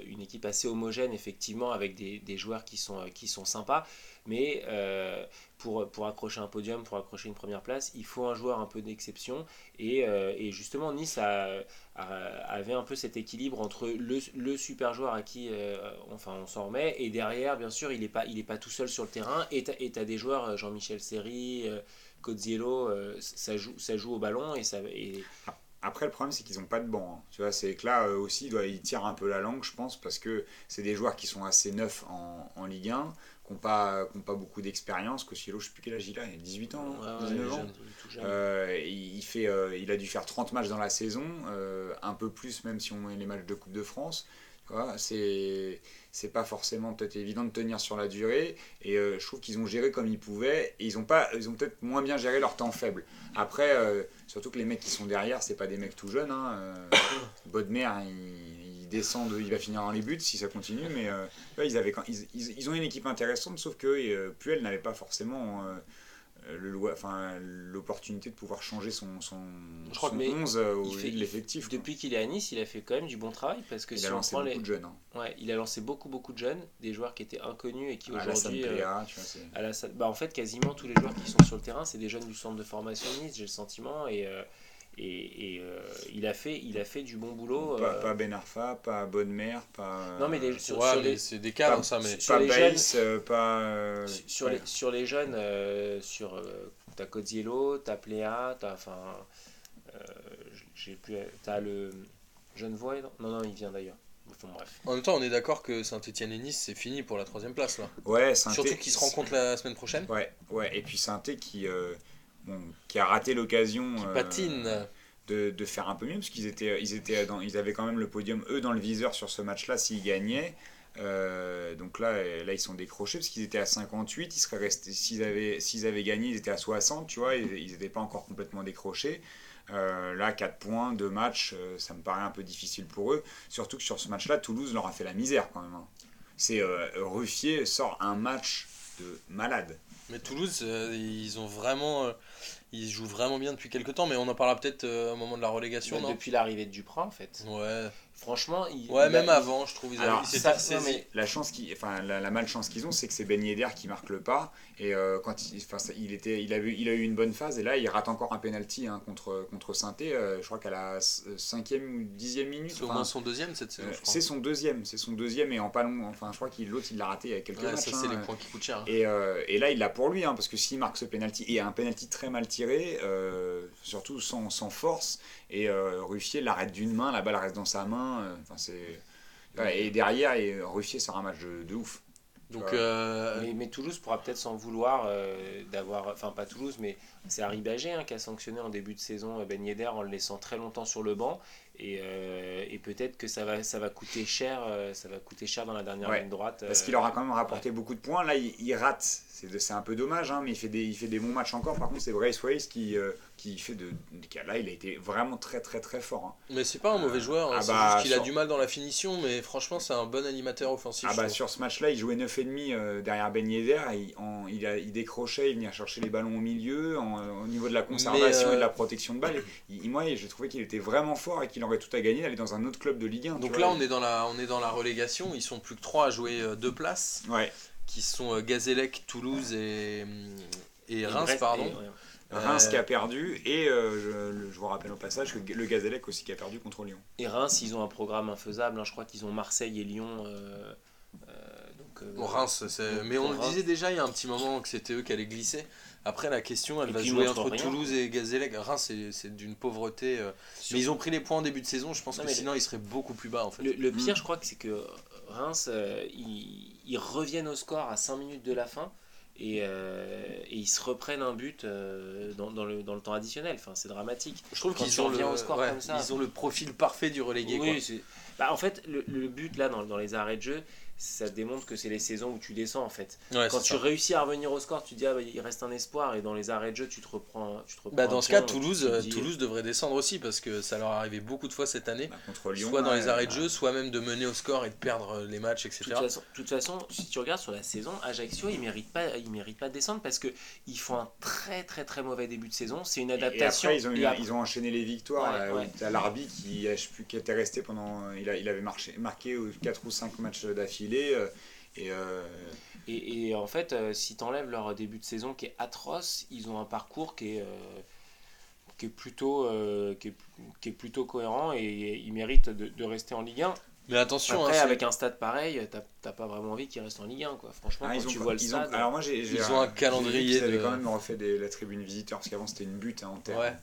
Speaker 3: une équipe assez homogène, effectivement, avec des, joueurs qui sont, euh, qui sont sympas. Mais euh, pour, pour accrocher un podium, pour accrocher une première place, il faut un joueur un peu d'exception. Et, euh, et justement, Nice avait un peu cet équilibre entre le, super joueur à qui enfin, on s'en remet, et derrière, bien sûr, il n'est pas, pas tout seul sur le terrain. Et tu as des joueurs, Jean-Michel Seri, Codziello, ça, joue, ça joue au ballon. Et ça, et,
Speaker 1: Après, le problème, c'est qu'ils n'ont pas de banc. hein. Tu vois, c'est que là euh, aussi, ils tirent un peu la langue, je pense, parce que c'est des joueurs qui sont assez neufs en, en Ligue 1, qui n'ont pas, beaucoup d'expérience. Cossiello, je ne sais plus quel âge il a, il a 18 ans,
Speaker 3: Ouais,
Speaker 1: hein,
Speaker 3: ouais,
Speaker 1: 19
Speaker 3: il est
Speaker 1: ans.
Speaker 3: jeune.
Speaker 1: Euh, il, fait, euh, il a dû faire 30 matchs dans la saison, euh, un peu plus même si on met les matchs de Coupe de France. Tu vois, c'est c'est pas forcément peut-être évident de tenir sur la durée. Et euh, je trouve qu'ils ont géré comme ils pouvaient. Et ils ont ont peut-être moins bien géré leur temps faible. Après euh, surtout que les mecs qui sont derrière c'est pas des mecs tout jeunes hein, euh, <coughs> Bodmer il, descend de- il va finir dans les buts si ça continue mais ils avaient ils, ils- ils ont une équipe intéressante sauf que Puel n'avait pas forcément l'opportunité de pouvoir changer son, son,
Speaker 3: Je crois
Speaker 1: son
Speaker 3: que- mais
Speaker 1: 11 euh, au
Speaker 3: fait-
Speaker 1: de l'effectif.
Speaker 3: Depuis qu'il est à Nice, il a fait quand même du bon travail parce que
Speaker 1: Il
Speaker 3: si
Speaker 1: a
Speaker 3: on
Speaker 1: lancé beaucoup
Speaker 3: les...
Speaker 1: de jeunes. hein.
Speaker 3: ouais, il a lancé beaucoup beaucoup de jeunes, des joueurs qui étaient inconnus et qui
Speaker 1: Alassane
Speaker 3: aujourd'hui euh, à la bah, en fait quasiment tous les joueurs qui sont sur le terrain, c'est des jeunes du centre de formation de Nice, j'ai le sentiment et euh, et, et, euh, il a fait il a fait du bon boulot.
Speaker 1: Pas,
Speaker 3: euh,
Speaker 1: pas Ben Arfa, pas Bonne Mère, pas.
Speaker 3: Non, mais les- sur-
Speaker 2: Ouais,
Speaker 3: sur
Speaker 2: mais
Speaker 3: les-
Speaker 2: c'est des cadres,
Speaker 1: pas-
Speaker 2: ça, mais.
Speaker 3: sur
Speaker 1: pas
Speaker 3: les
Speaker 1: Baïs, euh, pas. euh,
Speaker 3: Sur- sur,
Speaker 1: ouais.
Speaker 3: les, sur les jeunes, euh, sur euh, t'as Codziello, t'as Pléa, t'as enfin, euh, j'ai plus, t'as le jeune voix, non? Non il vient d'ailleurs. Enfin bref.
Speaker 2: En même temps, on est d'accord que Saint-Etienne et Nice, c'est fini pour la troisième place, là.
Speaker 1: Ouais,
Speaker 2: Surtout qu'ils se rencontrent la semaine prochaine.
Speaker 1: Ouais, ouais. Et puis Saint-Étienne qui, euh, bon, qui a raté l'occasion.
Speaker 2: Qui
Speaker 1: euh,
Speaker 2: patine.
Speaker 1: de, de faire un peu mieux parce qu'ils étaient ils étaient dans, ils avaient quand même le podium eux dans le viseur sur ce match-là s'ils gagnaient Euh, donc là euh, là ils sont décrochés parce qu'ils étaient à 58 ils seraient restés s'ils avaient s'ils avaient gagné ils étaient à 60 tu vois ils n'étaient pas encore complètement décrochés Euh, là 4 points 2 matchs euh, ça me paraît un peu difficile pour eux surtout que sur ce match-là Toulouse leur a fait la misère quand même hein. c'est euh, Ruffier sort un match de malade
Speaker 2: Mais Toulouse, euh, ils ont vraiment. euh, ils jouent vraiment bien depuis quelques temps, mais on en parlera peut-être euh, au moment de la relégation,
Speaker 3: Bah,
Speaker 2: non?
Speaker 3: depuis l'arrivée de Duprat en fait.
Speaker 2: Ouais.
Speaker 3: Franchement, il,
Speaker 2: Ouais,
Speaker 3: il
Speaker 2: même
Speaker 3: a-
Speaker 2: avant, je trouve. Ils,
Speaker 1: Alors,
Speaker 2: ils
Speaker 3: ça- non, mais-
Speaker 1: la chance qui enfin la, la malchance qu'ils ont c'est que c'est Ben Yedder qui marque le pas et euh, quand il, enfin, ça- il était il a eu il a eu une bonne phase et là il rate encore un penalty hein, contre contre Sainté je crois qu'à la s- cinquième ou dixième minute
Speaker 2: C'est au moins son deuxième cette saison,
Speaker 1: euh, c'est son deuxième c'est son deuxième et en pas long enfin je crois qu'il l'autre il l'a raté il y a quelques
Speaker 2: Ouais,
Speaker 1: matchs
Speaker 2: ça, c'est
Speaker 1: hein.
Speaker 2: les points qui coûtent cher.
Speaker 1: et, euh, et là, il l'a pour lui, hein, parce que s'il marque ce penalty, et un penalty très mal tiré, euh, surtout sans, sans force, et euh, Ruffier l'arrête d'une main, la balle reste dans sa main, euh, enfin c'est... Ouais, et derrière, et Ruffier sort un match de, de ouf.
Speaker 2: Donc,
Speaker 1: Ouais.
Speaker 2: euh,
Speaker 3: Mais, mais Toulouse pourra peut-être s'en vouloir euh, d'avoir. Enfin, pas Toulouse, mais c'est Harry Bagé hein, qui a sanctionné en début de saison Ben Yedder en le laissant très longtemps sur le banc. Et, euh, et peut-être que ça va, ça va coûter cher. ça va coûter cher dans la dernière
Speaker 1: Ouais,
Speaker 3: ligne droite.
Speaker 1: Parce qu'il aura quand même rapporté beaucoup de points. Là, il, il rate. C'est un peu dommage, hein, mais il fait, des, il fait des bons matchs encore. Par contre, c'est Braithwaite qui, euh, qui fait de. qui- Là, il a été vraiment très, très, très fort. hein.
Speaker 2: mais c'est pas un mauvais joueur, hein,
Speaker 1: ah
Speaker 2: c'est
Speaker 1: bah,
Speaker 2: juste qu'il a
Speaker 1: sur-
Speaker 2: du mal dans la finition, mais franchement, c'est un bon animateur offensif.
Speaker 1: Ah bah, sur ce match-là, il jouait 9,5 euh, derrière Ben Yedder. et Il, en- il, a- il décrochait, il venait chercher les ballons au milieu. en- au niveau de la conservation
Speaker 2: euh,
Speaker 1: et de la protection de balle. Il- moi, j'ai trouvé qu'il était vraiment fort et qu'il aurait tout à gagner d'aller dans un autre club de Ligue 1. tu
Speaker 2: Donc
Speaker 1: vois.
Speaker 2: là, on est, dans la, on est dans la relégation. Ils sont plus que trois à jouer euh, deux places,
Speaker 1: Ouais.
Speaker 2: qui sont euh, Gazélec, Toulouse et, et
Speaker 3: et
Speaker 2: Reims,
Speaker 3: Brest-
Speaker 2: pardon.
Speaker 3: et- ouais.
Speaker 1: Reims
Speaker 2: Euh,
Speaker 1: qui a perdu et euh, je, je vous rappelle au passage que le Gazélec aussi qui a perdu contre Lyon.
Speaker 3: Et Reims, ils ont un programme infaisable. hein. Je crois qu'ils ont Marseille et Lyon. euh, euh, donc, euh,
Speaker 2: Bon, Reims,
Speaker 3: Donc,
Speaker 2: mais on le disait déjà il y a un petit moment que c'était eux qui allaient glisser. Après, la question, elle
Speaker 3: Et
Speaker 2: va jouer entre
Speaker 3: rien.
Speaker 2: Toulouse et Gazélec. Reims, c'est- c'est d'une pauvreté. euh, Mais ils ont pris les points en début de saison. Je pense
Speaker 3: Non,
Speaker 2: que
Speaker 3: mais
Speaker 2: sinon, ils seraient beaucoup plus bas en fait.
Speaker 3: Le, le pire, je crois que c'est que Reims, euh, ils, ils reviennent au score à 5 minutes de la fin et, euh, et ils se reprennent un but euh, dans, dans le, dans le temps additionnel. Enfin, c'est dramatique.
Speaker 2: Je trouve qu'ils ont, le,
Speaker 3: au score
Speaker 2: ouais,
Speaker 3: comme ça.
Speaker 2: ils ont le profil parfait du relégué.
Speaker 3: Oui,
Speaker 2: quoi.
Speaker 3: bah, en fait, le, le but là, dans, dans les arrêts de jeu, ça démontre que c'est les saisons où tu descends en fait.
Speaker 2: Ouais,
Speaker 3: Quand tu
Speaker 2: ça.
Speaker 3: réussis à revenir au score, tu te dis ah, bah, il reste un espoir et dans les arrêts de jeu, tu te reprends. Tu te reprends
Speaker 2: Bah, dans ce cas, Toulouse, euh,
Speaker 3: dis-
Speaker 2: Toulouse devrait descendre aussi parce que ça leur est arrivé beaucoup de fois cette année.
Speaker 1: Bah, contre Lyon.
Speaker 2: soit dans les arrêts de
Speaker 1: euh,
Speaker 2: jeu, soit même de mener au score et de perdre euh, les matchs, etc.
Speaker 3: de toute façon, si tu regardes sur la saison, Ajaccio, ils méritent pas, ils méritent pas de descendre parce que ils font un très très très mauvais début de saison. C'est une
Speaker 1: Et
Speaker 3: adaptation.
Speaker 1: après, ils ont, eu-
Speaker 3: Et après-
Speaker 1: ils ont enchaîné les victoires.
Speaker 3: Ouais, ouais.
Speaker 1: T'as Larbi qui, je sais plus, qui était resté pendant. Il, a- il avait marché, marqué 4 ou 5 matchs d'affilée. Euh, Et euh,
Speaker 3: Et, et en fait, euh, si tu enlèves leur début de saison qui est atroce, ils ont un parcours qui est, euh, qui est, plutôt, euh, qui est, qui est plutôt cohérent et ils méritent de, de rester en Ligue 1.
Speaker 2: Mais attention,
Speaker 3: Après,
Speaker 2: hein,
Speaker 3: avec un stade pareil, t'as t'as pas vraiment envie qu'ils restent en Ligue 1. Quoi. Franchement,
Speaker 1: ah,
Speaker 3: quand
Speaker 1: ils ont,
Speaker 3: tu vois le
Speaker 1: ils ont-
Speaker 3: stade.
Speaker 1: alors moi, j'ai,
Speaker 2: Ils ont un calendrier
Speaker 1: qu'ils avaient quand même refait des, la tribune visiteur parce qu'avant c'était une butte hein, en terre.
Speaker 2: Ouais.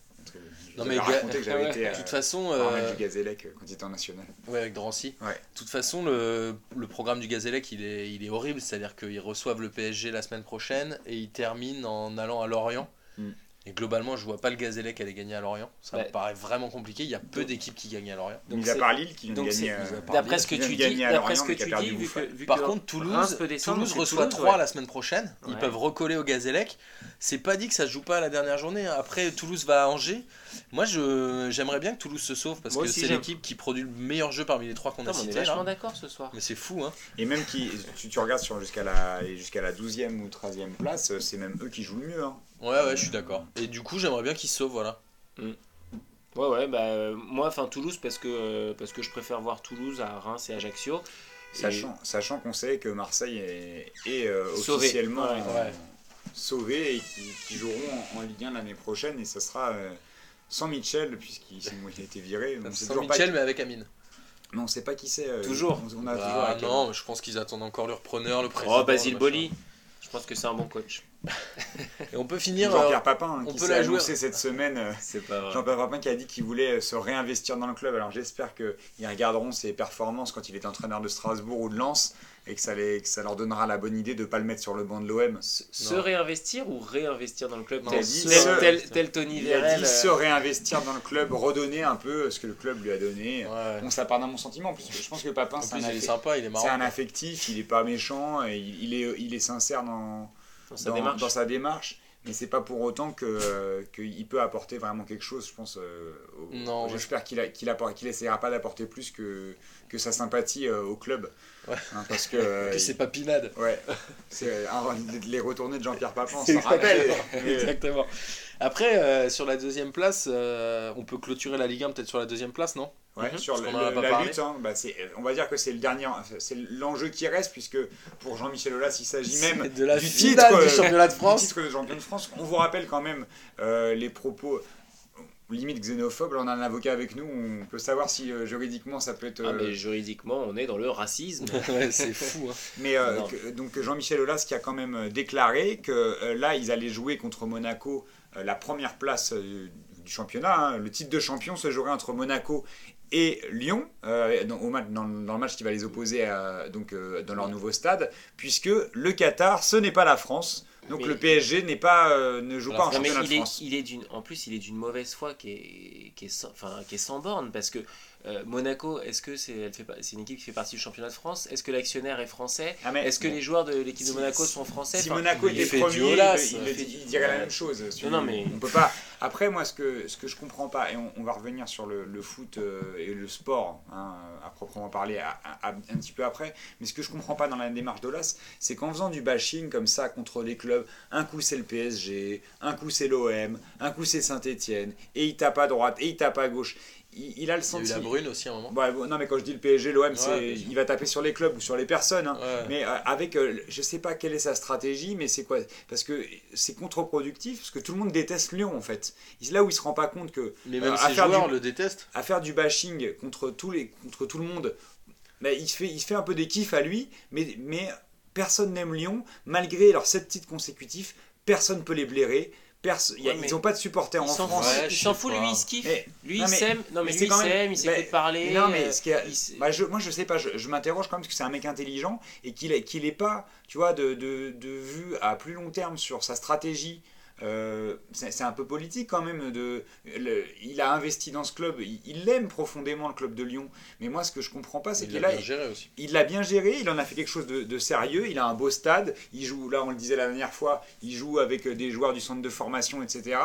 Speaker 2: Non, mais
Speaker 1: raconté que j'avais été
Speaker 2: de toute
Speaker 1: euh,
Speaker 2: façon,
Speaker 1: voir un
Speaker 2: euh,
Speaker 1: du Gazélec euh, quand il était en national.
Speaker 2: ouais, avec Drancy.
Speaker 1: Ouais.
Speaker 2: De toute façon, le, le programme du Gazélec, il est, il est horrible. C'est-à-dire qu'ils reçoivent le PSG la semaine prochaine et ils terminent en allant à Lorient.
Speaker 1: Mm.
Speaker 2: Et globalement, je vois pas le Gazélec aller gagner à Lorient. Ça
Speaker 3: Ouais.
Speaker 2: me paraît vraiment compliqué. Il y a peu d'équipes qui gagnent à Lorient.
Speaker 3: Donc
Speaker 1: Mis à part Lille qui vient gagner. euh,
Speaker 3: D'après ce que tu dis, ce que tu dis, vu que, vu
Speaker 2: Par
Speaker 3: que
Speaker 2: contre, Toulouse,
Speaker 3: Reims peut descendre,
Speaker 2: Toulouse reçoit
Speaker 3: Toulouse,
Speaker 2: 3
Speaker 3: ouais.
Speaker 2: la semaine prochaine. Ils
Speaker 3: Ouais.
Speaker 2: peuvent recoller au Gazélec. c'est pas dit que ça se joue pas à la dernière journée. hein. Après, Toulouse va à Angers. Moi, je j'aimerais bien que Toulouse se sauve parce
Speaker 3: Moi
Speaker 2: que c'est l'équipe qui produit le meilleur jeu parmi les trois qu'on a
Speaker 3: mais on est
Speaker 2: cités.
Speaker 3: vachement d'accord ce soir.
Speaker 2: Mais c'est fou, hein.
Speaker 1: Et même qui, tu, tu regardes sur jusqu'à la, jusqu'à la 12e ou 13e place, c'est même eux qui jouent le mieux.
Speaker 2: Ouais, ouais, je suis d'accord. Et du coup, j'aimerais bien qu'ils se sauvent, voilà.
Speaker 3: Ouais, ouais, bah euh, moi, enfin Toulouse, parce que, euh, parce que je préfère voir Toulouse à Reims et Ajaccio.
Speaker 1: Sachant, sachant qu'on sait que Marseille est, est, euh,
Speaker 3: Sauvé.
Speaker 1: officiellement
Speaker 3: Ouais.
Speaker 2: Ouais.
Speaker 1: sauvé et qui, qui joueront en, en Ligue 1 l'année prochaine et ça sera euh, sans Mitchell puisqu'il a été viré. On sait
Speaker 2: Sans
Speaker 1: toujours pas
Speaker 2: Mitchell, mais avec Amine.
Speaker 1: mais on sait pas qui c'est. euh,
Speaker 3: Toujours.
Speaker 1: On, on a
Speaker 2: Ah,
Speaker 1: toujours la-
Speaker 2: non, mais je pense qu'ils attendent encore le repreneur, le président.
Speaker 3: Oh, Basile
Speaker 2: le
Speaker 3: Boli. Je pense que c'est un bon coach. <laughs>
Speaker 2: Et on peut finir.
Speaker 1: Jean-Pierre
Speaker 2: euh,
Speaker 1: Papin hein,
Speaker 2: on
Speaker 1: qui
Speaker 2: peut
Speaker 1: s'est
Speaker 2: la jouer.
Speaker 1: annoncé cette semaine. euh,
Speaker 3: C'est pas vrai.
Speaker 1: Jean-Pierre Papin qui a dit qu'il voulait euh, se réinvestir dans le club. Alors j'espère qu'ils regarderont ses performances quand il est entraîneur de Strasbourg ou de Lens et que ça, les- que ça leur donnera la bonne idée de ne pas le mettre sur le banc de l'OM.
Speaker 3: Se, se
Speaker 2: Non.
Speaker 3: réinvestir ou réinvestir dans le club
Speaker 1: Non,
Speaker 3: tel,
Speaker 1: se-
Speaker 3: tel, tel- tel Tony
Speaker 1: Il a dit se réinvestir dans le club, redonner un peu ce que le club lui a donné.
Speaker 2: Ouais.
Speaker 1: Bon, ça part d'un bon sentiment, parce que je pense que Papin,
Speaker 2: En
Speaker 1: c'est un,
Speaker 2: plus, il est
Speaker 1: affe-
Speaker 2: sympa, il est marrant.
Speaker 1: c'est un affectif, il est pas méchant, et il, il est, il est sincère dans,
Speaker 3: dans sa démarche.
Speaker 1: dans sa démarche, mais c'est pas pour autant que euh, qu'il peut apporter vraiment quelque chose, je pense. euh, J'espère qu'il qu'il qu'il essaiera pas d'apporter plus que, que sa sympathie euh, au club.
Speaker 2: Ouais.
Speaker 1: Hein, parce que. <laughs> euh,
Speaker 2: c'est pas Pinade.
Speaker 1: Ouais, c'est un- les retournées de Jean-Pierre Papin, s'en rappelle. <laughs>
Speaker 2: Exactement. Après, sur la deuxième place, on peut clôturer la Ligue 1 peut-être sur la deuxième place, non?
Speaker 1: Ouais,
Speaker 3: Mhm.
Speaker 1: sur le- le- la
Speaker 2: parlé.
Speaker 1: lutte, hein, bah, on va dire que c'est le dernier, c'est l'enjeu qui reste puisque pour Jean-Michel Aulas, il s'agit même
Speaker 2: de la
Speaker 1: du titre,
Speaker 2: du
Speaker 1: euh,
Speaker 2: championnat de
Speaker 1: du
Speaker 2: France.
Speaker 1: titre de champion de France. On vous rappelle quand même euh, les propos limite xénophobes. Là, on a un avocat avec nous, on peut savoir si euh, juridiquement ça peut être.
Speaker 3: Ah,
Speaker 1: euh,
Speaker 3: mais juridiquement, on est dans le racisme. <laughs>
Speaker 2: c'est fou. Hein.
Speaker 1: Mais euh, que- donc Jean-Michel Aulas qui a quand même déclaré que euh, là ils allaient jouer contre Monaco euh, la première place euh, du championnat. hein. Le titre de champion se jouerait entre Monaco et Lyon euh, dans, au dans- dans le match qui va les opposer à- donc, euh, dans leur nouveau stade, puisque le Qatar ce n'est pas la France. Donc
Speaker 3: Mais-
Speaker 1: le PSG n'est pas, euh, ne joue pas en championnat
Speaker 3: il
Speaker 1: de
Speaker 3: est,
Speaker 1: France.
Speaker 3: il est d'une, en plus, il est d'une mauvaise foi qui est, qui est, sans, enfin, qui est sans borne parce que euh, Monaco, est-ce que c'est, elle fait, pas- c'est une équipe qui fait partie du championnat de France? Est-ce que l'actionnaire est français?
Speaker 1: Ah,
Speaker 3: Est-ce que
Speaker 1: bon,
Speaker 3: les joueurs de l'équipe de Monaco
Speaker 1: si-
Speaker 3: sont français?
Speaker 1: Si
Speaker 3: Enfin,
Speaker 1: Monaco était premier, il,
Speaker 2: il
Speaker 1: dirait la même chose.
Speaker 3: Non, non, mais-
Speaker 1: On peut pas. Après, moi, ce que, ce que je comprends pas, et on, on va revenir sur le, le foot euh, et le sport, hein, à proprement parler, à- à- à- un petit peu après, mais ce que je comprends pas dans la démarche d'Olas, c'est qu'en faisant du bashing comme ça contre les clubs, un coup c'est le PSG, un coup c'est l'OM, un coup c'est Saint-Etienne, et il tape à droite, et il tape à gauche. Il, il a le
Speaker 2: Il y a eu la
Speaker 1: sentiment.
Speaker 2: brune aussi à un moment.
Speaker 1: Ouais, non, mais quand je dis le PSG, l'OM,
Speaker 2: sûr.
Speaker 1: il va taper sur les clubs ou sur les personnes. hein.
Speaker 2: Ouais.
Speaker 1: Mais euh, avec, euh, je sais pas quelle est sa stratégie, mais c'est quoi? Parce que c'est contre-productif, parce que tout le monde déteste Lyon en fait. C'est là où il se rend pas compte que
Speaker 2: Mais même
Speaker 1: euh,
Speaker 2: ses joueurs
Speaker 1: du-
Speaker 2: le détestent.
Speaker 1: à faire du bashing contre tous les, contre tout le monde, bah, il se fait, il fait un peu des kiffs à lui, mais, mais personne n'aime Lyon, malgré leurs sept titres consécutifs, personne peut les blairer. Perso- a-
Speaker 3: Ouais, mais
Speaker 1: ils n'ont pas de supporters en France.
Speaker 2: Ouais,
Speaker 3: il
Speaker 2: je
Speaker 3: s'en fout,
Speaker 2: pas.
Speaker 3: lui, il se kiffe. Lui,
Speaker 1: non,
Speaker 3: il s'aime. Non, mais
Speaker 1: mais
Speaker 3: lui, il s'aime, il s'écoute
Speaker 1: mais-
Speaker 3: parler.
Speaker 1: non, mais
Speaker 3: euh,
Speaker 1: ce qui
Speaker 3: s-
Speaker 1: Bah, je, moi, je sais pas, je, je m'interroge quand même parce que c'est un mec intelligent et qu'il qu'il est pas, tu vois, de, de, de vue à plus long terme sur sa stratégie. Euh, c'est un peu politique quand même. De, le- il a investi dans ce club, il il aime profondément le club de Lyon. Mais moi, ce que je comprends pas, c'est
Speaker 2: Il
Speaker 1: qu'il
Speaker 2: l'a
Speaker 1: a,
Speaker 2: bien géré aussi.
Speaker 1: il l'a bien géré, il en a fait quelque chose de, de sérieux, il a un beau stade, il joue, là on le disait la dernière fois, il joue avec des joueurs du centre de formation, etc.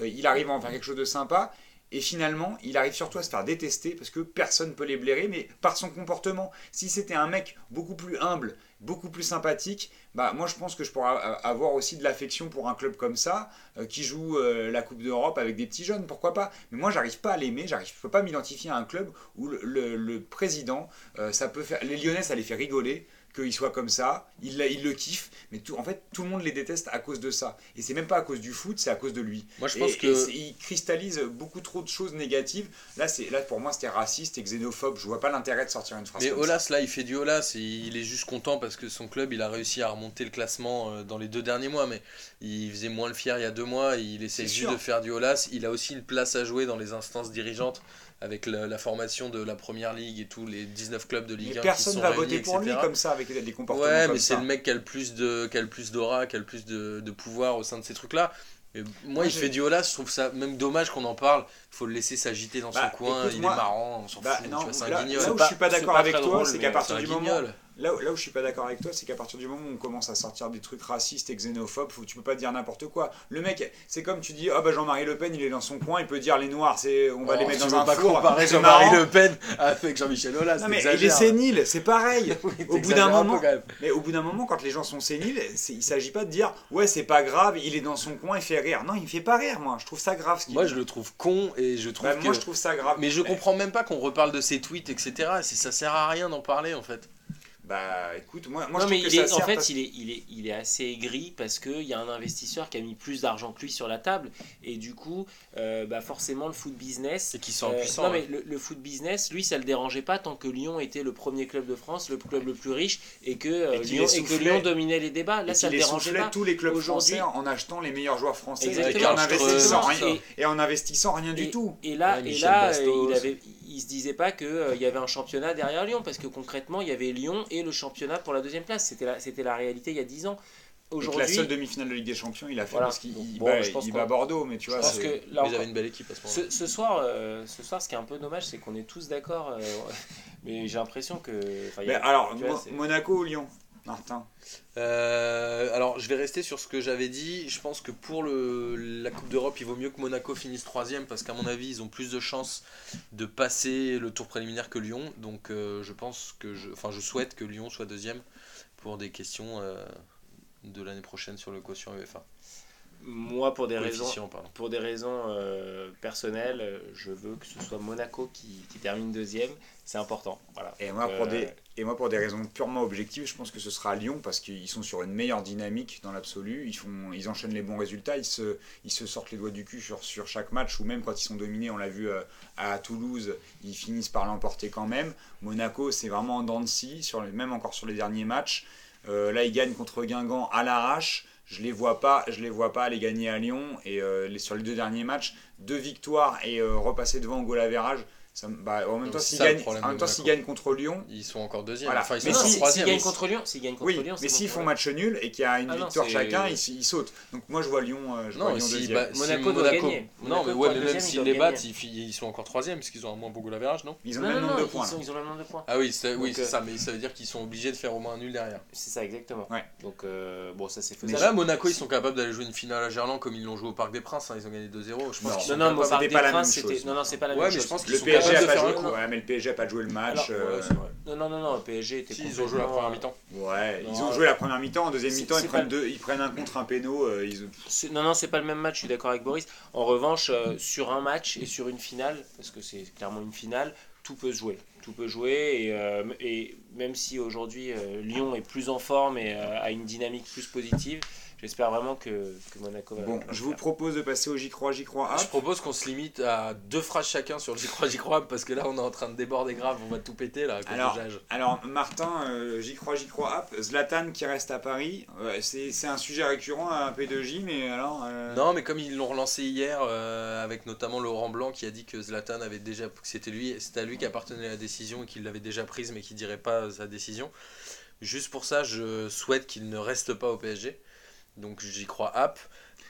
Speaker 1: Euh, il arrive à en faire quelque chose de sympa, et finalement, il arrive surtout à se faire détester parce que personne ne peut les blairer, mais par son comportement. Si c'était un mec beaucoup plus humble, beaucoup plus sympathique, bah moi je pense que je pourrais avoir aussi de l'affection pour un club comme ça, euh, qui joue euh, la Coupe d'Europe avec des petits jeunes, pourquoi pas. Mais moi j'arrive pas à l'aimer, j'arrive, je peux pas m'identifier à un club où le président, euh, ça peut faire, les Lyonnais ça les fait rigoler qu'il soit comme ça, il, le kiffe, mais tout, en fait tout le monde les déteste à cause de ça. Et c'est même pas à cause du foot, c'est à cause de lui.
Speaker 2: Moi, je pense
Speaker 1: et
Speaker 2: que.
Speaker 1: il cristallise beaucoup trop de choses négatives. Là, c'est là pour moi c'était raciste et xénophobe. Je vois pas l'intérêt de sortir une phrase.
Speaker 2: Mais
Speaker 1: comme ça.
Speaker 2: Olas, là, il fait du Olas il est juste content parce que son club, il a réussi à remonter le classement euh, dans les deux derniers mois. Mais il faisait moins le fier il y a deux mois. Il essaie juste
Speaker 1: sûr.
Speaker 2: de faire du Olas. Il a aussi une place à jouer dans les instances dirigeantes avec la, la formation de la première ligue et tous les 19 clubs de
Speaker 1: Mais
Speaker 2: Ligue 1 qui
Speaker 1: personne
Speaker 2: sont
Speaker 1: va voter pour lui comme ça avec des comportements
Speaker 2: Ouais,
Speaker 1: comme
Speaker 2: mais c'est le mec qui a le plus de, qui a le plus d'aura, qui a le plus de, de pouvoir au sein de ces trucs-là. Et moi, il fait du Olas, je trouve ça même dommage qu'on en parle. Il faut le laisser s'agiter dans
Speaker 1: Bah,
Speaker 2: son coin,
Speaker 1: écoute,
Speaker 2: il
Speaker 1: moi-
Speaker 2: est marrant, on s'en
Speaker 1: Bah,
Speaker 2: fout,
Speaker 1: non,
Speaker 2: tu vois, c'est un
Speaker 1: là,
Speaker 2: guignol.
Speaker 1: là où
Speaker 3: pas-
Speaker 1: je suis pas
Speaker 3: c'est
Speaker 1: d'accord avec toi, c'est qu'à partir
Speaker 2: un
Speaker 1: du moment
Speaker 2: guignol.
Speaker 1: Là, où- là où je suis pas d'accord avec toi, c'est qu'à partir du moment où on commence à sortir des trucs racistes et xénophobes, faut- tu peux pas dire n'importe quoi. Le mec, c'est comme tu dis, ah bah Jean-Marie Le Pen, il est dans son coin, il peut dire les noirs, c'est, on va les
Speaker 2: Oh,
Speaker 1: mettre
Speaker 2: tu
Speaker 1: dans un
Speaker 2: pas
Speaker 1: four.
Speaker 2: comparer Jean-Marie. Le Pen avec Jean-Michel Aulas.
Speaker 1: Non mais il est sénile, c'est pareil. <laughs>
Speaker 2: Oui,
Speaker 1: Au bout d'un
Speaker 2: peu,
Speaker 1: moment, mais au bout d'un moment, quand les gens sont séniles, il s'agit pas de dire ouais c'est pas grave, il est dans son coin, il fait rire. Non, il me fait pas rire, moi. Je trouve ça grave. Ce qu'il
Speaker 2: Moi,
Speaker 1: dit.
Speaker 2: je le trouve con et je trouve
Speaker 1: Bah,
Speaker 2: que.
Speaker 1: moi je trouve ça grave.
Speaker 2: Mais je comprends même pas qu'on reparle de ses tweets, etc. Ça sert à rien d'en parler en fait.
Speaker 1: Bah écoute, moi, moi
Speaker 3: non,
Speaker 1: je
Speaker 3: mais
Speaker 1: trouve
Speaker 3: il
Speaker 1: que
Speaker 3: est,
Speaker 1: ça
Speaker 3: en
Speaker 1: sert
Speaker 3: fait,
Speaker 1: parce-
Speaker 3: il, est, il, est, il est assez aigri parce qu'il y a un investisseur qui a mis plus d'argent que lui sur la table. Et du coup, euh, bah forcément, le foot business.
Speaker 2: Et qui sont
Speaker 3: euh,
Speaker 2: impuissants.
Speaker 3: non, mais le, le foot business, lui, ça le dérangeait pas tant que Lyon était le premier club de France, le club le plus riche, et que, euh,
Speaker 1: Et
Speaker 3: Lyon,
Speaker 1: les
Speaker 3: et que
Speaker 1: soufflait.
Speaker 3: Lyon dominait les débats. Là,
Speaker 1: et
Speaker 3: ça le dérangeait pas.
Speaker 1: tous les clubs
Speaker 3: Aujourd'hui-
Speaker 1: français en achetant les meilleurs joueurs français et en investissant rien,
Speaker 3: et-
Speaker 1: et en investissant rien du tout.
Speaker 3: Et là,
Speaker 2: Ouais,
Speaker 3: et là il, avait, il se disait pas qu'il il y avait un championnat derrière Lyon, parce que concrètement, il y avait Lyon et le championnat pour la deuxième place. C'était la, c'était la réalité il y a 10 ans.
Speaker 1: Donc la
Speaker 3: Aujourd'hui,
Speaker 1: seule demi-finale de Ligue des Champions, il a fait
Speaker 3: Voilà.
Speaker 1: parce qu'il
Speaker 3: bon,
Speaker 1: bat, il Bordeaux, mais tu vois, c'est-
Speaker 3: que là
Speaker 2: Ils
Speaker 3: encore-
Speaker 2: avaient une belle équipe à ce moment-là.
Speaker 3: Ce, ce soir, euh, ce soir, ce qui est un peu dommage, c'est qu'on est tous d'accord, euh, <laughs> mais j'ai l'impression que.
Speaker 1: Mais alors,
Speaker 3: vois,
Speaker 1: Monaco ou Lyon? Martin
Speaker 2: Euh, alors, je vais rester sur ce que j'avais dit. Je pense que pour le, la Coupe d'Europe, il vaut mieux que Monaco finisse troisième parce qu'à mon avis, ils ont plus de chances de passer le tour préliminaire que Lyon. Donc, euh, je pense que je, enfin, je souhaite que Lyon soit deuxième pour des questions euh, de l'année prochaine sur le quotient UEFA.
Speaker 3: Moi, pour des raisons,
Speaker 2: Coefficient, pardon.
Speaker 3: pour des raisons euh, personnelles, je veux que ce soit Monaco qui, qui termine deuxième. C'est important. Voilà.
Speaker 1: et moi, pour
Speaker 3: euh,
Speaker 1: des, et moi, pour des raisons purement objectives, je pense que ce sera Lyon parce qu'ils sont sur une meilleure dynamique dans l'absolu. Ils, font, ils enchaînent les bons résultats, ils se, ils se sortent les doigts du cul sur, chaque match ou même quand ils sont dominés, on l'a vu euh, à Toulouse, ils finissent par l'emporter quand même. Monaco, c'est vraiment en dents de scie, sur les, même encore sur les derniers matchs. Euh, là, ils gagnent contre Guingamp à l'arrache. Je les vois pas, je les vois pas aller gagner à Lyon et euh, sur les deux derniers matchs, deux victoires et repasser devant au goal average. Ça, bah, en même temps, s'ils gagnent,
Speaker 2: problème
Speaker 1: en même
Speaker 2: de
Speaker 1: temps, s'ils
Speaker 2: Monaco.
Speaker 1: gagnent contre Lyon,
Speaker 2: Ils sont encore deuxième.
Speaker 1: Voilà.
Speaker 2: Enfin, ils
Speaker 1: Mais
Speaker 3: Mais
Speaker 2: sont
Speaker 3: non,
Speaker 1: si-
Speaker 3: si-
Speaker 2: troisième.
Speaker 3: s'ils gagnent contre Lyon, s'ils gagnent contre
Speaker 1: oui,
Speaker 3: Lyon,
Speaker 1: mais s'ils font match nul et qu'il y a une
Speaker 3: Ah
Speaker 1: victoire chacun, ils, ils sautent. Donc moi, je vois Lyon, euh, je vois
Speaker 2: Non,
Speaker 1: Lyon
Speaker 2: si,
Speaker 1: deuxième.
Speaker 2: bah, si
Speaker 3: Monaco doit gagner.
Speaker 2: Non,
Speaker 3: Monaco
Speaker 2: mais ouais, mais même
Speaker 3: ils
Speaker 2: s'ils les battent, ils, ils sont encore troisième parce qu'ils ont un moins beau goal average, non
Speaker 1: Ils ont le même nombre de points.
Speaker 3: ils, sont- ils ont le même nombre de points.
Speaker 2: Ah oui, c'est oui,
Speaker 3: Donc,
Speaker 2: c'est
Speaker 3: euh,
Speaker 2: ça, mais ça veut dire qu'ils sont obligés de faire au moins un nul derrière.
Speaker 3: C'est ça, exactement. Donc, euh, bon, ça c'est faisable.
Speaker 2: Là, Monaco, ils sont capables d'aller jouer une finale à Gerland comme ils l'ont joué au Parc des Princes. hein, Ils ont gagné 2-0. Je pense
Speaker 1: Non.
Speaker 3: Non,
Speaker 1: C'était pas la
Speaker 3: Princes,
Speaker 1: même
Speaker 3: c'était.
Speaker 1: chose.
Speaker 3: Non, non, c'est pas la même chose.
Speaker 1: PSG,
Speaker 2: capables
Speaker 1: a
Speaker 2: de
Speaker 1: pas joué,
Speaker 2: un coup.
Speaker 1: ouais, mais le PSG a pas joué le match.
Speaker 3: Alors,
Speaker 1: euh,
Speaker 2: Ouais, c'est vrai.
Speaker 3: Non, non, non, non, le PSG était
Speaker 2: Si, ils ont joué la première mi-temps.
Speaker 1: ouais, ils ont joué la première mi-temps. En deuxième mi-temps, ils prennent, deux, ils prennent un contre un péno. euh, ils-
Speaker 3: C'est- Non, non, c'est pas le même match, je suis d'accord avec Boris. En revanche, euh, sur un match et sur une finale, parce que c'est clairement une finale, tout peut se jouer. Tout peut jouer, et, euh, et même si aujourd'hui euh, Lyon est plus en forme et euh, a une dynamique plus positive, j'espère vraiment que, que Monaco va.
Speaker 1: Bon, je vous
Speaker 3: faire.
Speaker 1: propose de passer au J'y crois, J'y crois.
Speaker 2: Je propose qu'on se limite à deux phrases chacun sur le j'y crois, j'y crois, parce que là, on est en train de déborder grave. On va tout péter là. à cause
Speaker 1: Alors. Alors, Martin, euh, j'y crois, j'y crois. Hop. Zlatan qui reste à Paris. Ouais, c'est c'est un sujet récurrent à P2J, mais alors. euh,
Speaker 2: Non, mais comme ils l'ont relancé hier, euh, avec notamment Laurent Blanc qui a dit que Zlatan avait déjà, que c'était lui, c'était à lui qui appartenait la décision et qu'il l'avait déjà prise, mais qui dirait pas sa décision. Juste pour ça, je souhaite qu'il ne reste pas au PSG. Donc j'y crois app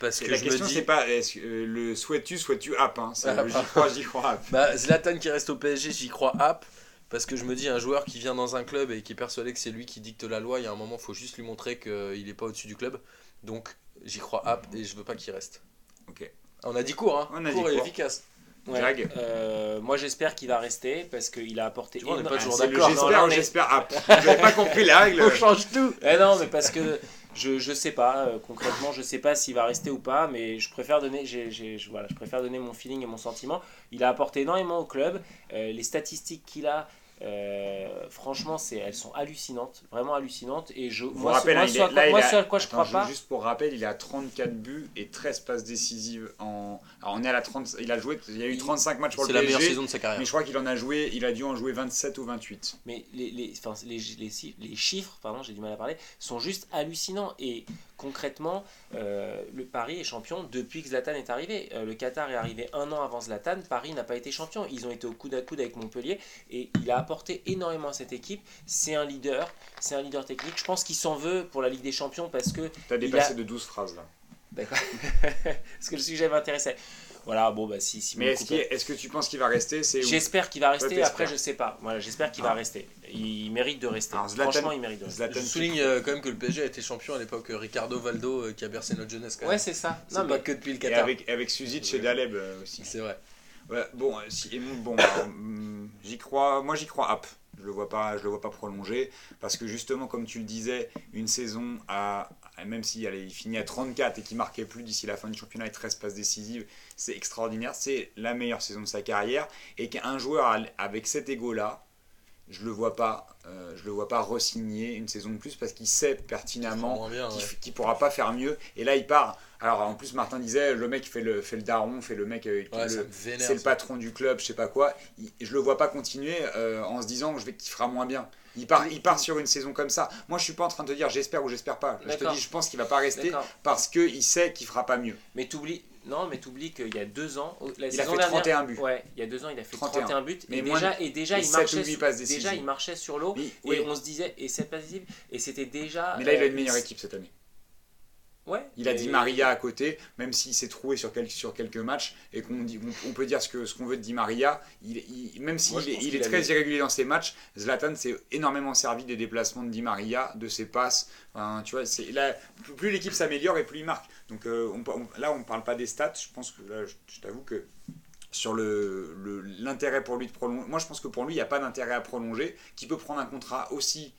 Speaker 2: parce que
Speaker 1: la
Speaker 2: je
Speaker 1: question,
Speaker 2: me dis,
Speaker 1: c'est pas est-ce que, euh, le souhaites-tu, souhaites-tu app. Hein, c'est
Speaker 2: Ah,
Speaker 1: le j'y crois, j'y crois app.
Speaker 2: bah, Zlatan qui reste au PSG, j'y crois app. Parce que je me dis, un joueur qui vient dans un club et qui est persuadé que c'est lui qui dicte la loi, il y a un moment, il faut juste lui montrer qu'il n'est pas au-dessus du club. Donc, j'y crois app et je veux pas qu'il reste.
Speaker 1: Ok.
Speaker 2: On a dit court, hein
Speaker 1: On a
Speaker 2: Court
Speaker 1: dit
Speaker 2: et
Speaker 1: court.
Speaker 2: efficace.
Speaker 3: Ouais, euh, moi j'espère qu'il va rester parce qu'il a apporté.
Speaker 2: Tu vois, on n'est pas
Speaker 1: Ah,
Speaker 2: toujours
Speaker 1: le
Speaker 2: d'accord.
Speaker 3: Non,
Speaker 1: J'espère,
Speaker 3: est-
Speaker 1: j'espère app. Vous n'avez pas compris la règle. <laughs>
Speaker 2: On change tout
Speaker 3: Eh non, mais parce que je, je sais pas, euh, concrètement, je sais pas s'il va rester ou pas, mais je préfère donner mon feeling et mon sentiment. Il a apporté énormément au club. Euh, les statistiques qu'il a, euh, franchement, c'est, elles sont hallucinantes, vraiment hallucinantes. Et je,
Speaker 1: vous
Speaker 3: moi,
Speaker 1: rappelle,
Speaker 3: ce, moi,
Speaker 1: hein, il est-
Speaker 3: quoi-
Speaker 1: là, il a-
Speaker 3: à quoi je
Speaker 1: Attends,
Speaker 3: crois pas.
Speaker 1: Juste pour rappel, il a 34 buts et 13 passes décisives en. Alors on est à la 30. Il a joué. Il y a eu
Speaker 3: Il-
Speaker 1: 35 matchs pour
Speaker 2: C'est
Speaker 1: le
Speaker 2: la meilleure
Speaker 1: PSG.
Speaker 2: saison de sa carrière.
Speaker 1: Mais je crois qu'il en a joué. Il a dû en jouer 27 ou 28.
Speaker 3: Mais les, les, enfin, les, les chiffres, pardon, j'ai du mal à parler, sont juste hallucinants. Et concrètement, euh, le Paris est champion depuis que Zlatan est arrivé. Euh, le Qatar est arrivé un an avant Zlatan. Paris n'a pas été champion. Ils ont été au coude à coude avec Montpellier. Et il a apporté énormément à cette équipe. C'est un leader. C'est un leader technique. Je pense qu'il s'en veut pour la Ligue des Champions parce que
Speaker 1: T'as
Speaker 3: Il
Speaker 1: dépassé
Speaker 3: a-
Speaker 1: de 12 phrases là.
Speaker 3: D'accord. <laughs> Parce que le sujet m'intéressait. Voilà, bon, bah si. Simon
Speaker 1: Mais est-ce, qu'il- est-ce que tu penses qu'il va rester
Speaker 3: J'espère qu'il va rester, après je sais pas. Voilà, j'espère qu'il
Speaker 1: Ah.
Speaker 3: va rester. Il mérite de rester.
Speaker 1: Alors, Zlatan-
Speaker 3: Franchement, il mérite de rester.
Speaker 1: Zlatan,
Speaker 2: Je souligne euh, quand même que le PSG a été champion à l'époque euh, Ricardo Valdo euh, qui a bercé notre jeunesse quand même.
Speaker 3: Ouais, c'est ça.
Speaker 2: c'est
Speaker 3: Non,
Speaker 2: pas
Speaker 3: mais
Speaker 2: que depuis le
Speaker 1: Et
Speaker 2: Qatar.
Speaker 1: avec, avec Suzic et Daleb euh, aussi.
Speaker 2: C'est vrai.
Speaker 1: Ouais, bon, si, et bon alors, hum, j'y crois, moi j'y crois App. Je le vois pas, je le vois pas prolonger parce que justement, comme tu le disais, une saison à même s'il finit à 34 et qu'il marquait plus d'ici la fin du championnat et 13 passes décisives, c'est extraordinaire. C'est la meilleure saison de sa carrière et qu'un joueur avec cet ego là, je le vois pas, euh, je le vois pas re-signer une saison de plus parce qu'il sait pertinemment
Speaker 2: Moins bien,
Speaker 1: qui,
Speaker 2: ouais.
Speaker 1: pourra pas faire mieux. Et là, il part. Alors, en plus, Martin disait, le mec fait le, fait le daron, fait le mec, euh,
Speaker 2: Ouais,
Speaker 1: c'est le patron du club, je sais pas quoi. Il- je le vois pas continuer euh, en se disant, je vais qu'il fera moins bien. Il part, il part sur une saison comme ça. Moi, je suis pas en train de te dire, j'espère ou j'espère pas. Je te dis, je pense qu'il va pas rester parce qu'il sait qu'il fera pas mieux.
Speaker 3: Mais t'oublies. Non, mais t'oublies qu'il y a deux ans, la
Speaker 1: Il a fait
Speaker 3: dernière-
Speaker 1: 31 buts.
Speaker 3: Ouais, il y a deux ans, il a fait
Speaker 1: 31.
Speaker 3: 31, buts.
Speaker 1: Mais
Speaker 3: et, déjà, et déjà, il marchait, sur, déjà, il marchait sur l'eau. Et
Speaker 1: oui,
Speaker 3: on se disait, et cette passe décisive, et c'était déjà.
Speaker 1: mais là, il a
Speaker 3: euh,
Speaker 1: une meilleure équipe cette année.
Speaker 3: Ouais.
Speaker 1: Il a
Speaker 3: et-
Speaker 1: dit Maria à côté, même s'il s'est troué sur quelques, sur quelques matchs, et qu'on on, on peut dire ce qu'on ce qu'on veut de Di Maria, il, il- même s'il il est très
Speaker 3: avait-
Speaker 1: irrégulier dans ses matchs, Zlatan s'est énormément servi des déplacements de Di Maria, de ses passes. Enfin, tu vois, c'est, là, plus- l'équipe s'améliore et plus il marque. Donc euh, on, on- là, on ne parle pas des stats. Je pense que là, je, je t'avoue que sur le, le- l'intérêt pour lui de prolonger, moi je pense que pour lui, il n'y a pas d'intérêt à prolonger, qu'il peut prendre un contrat aussi,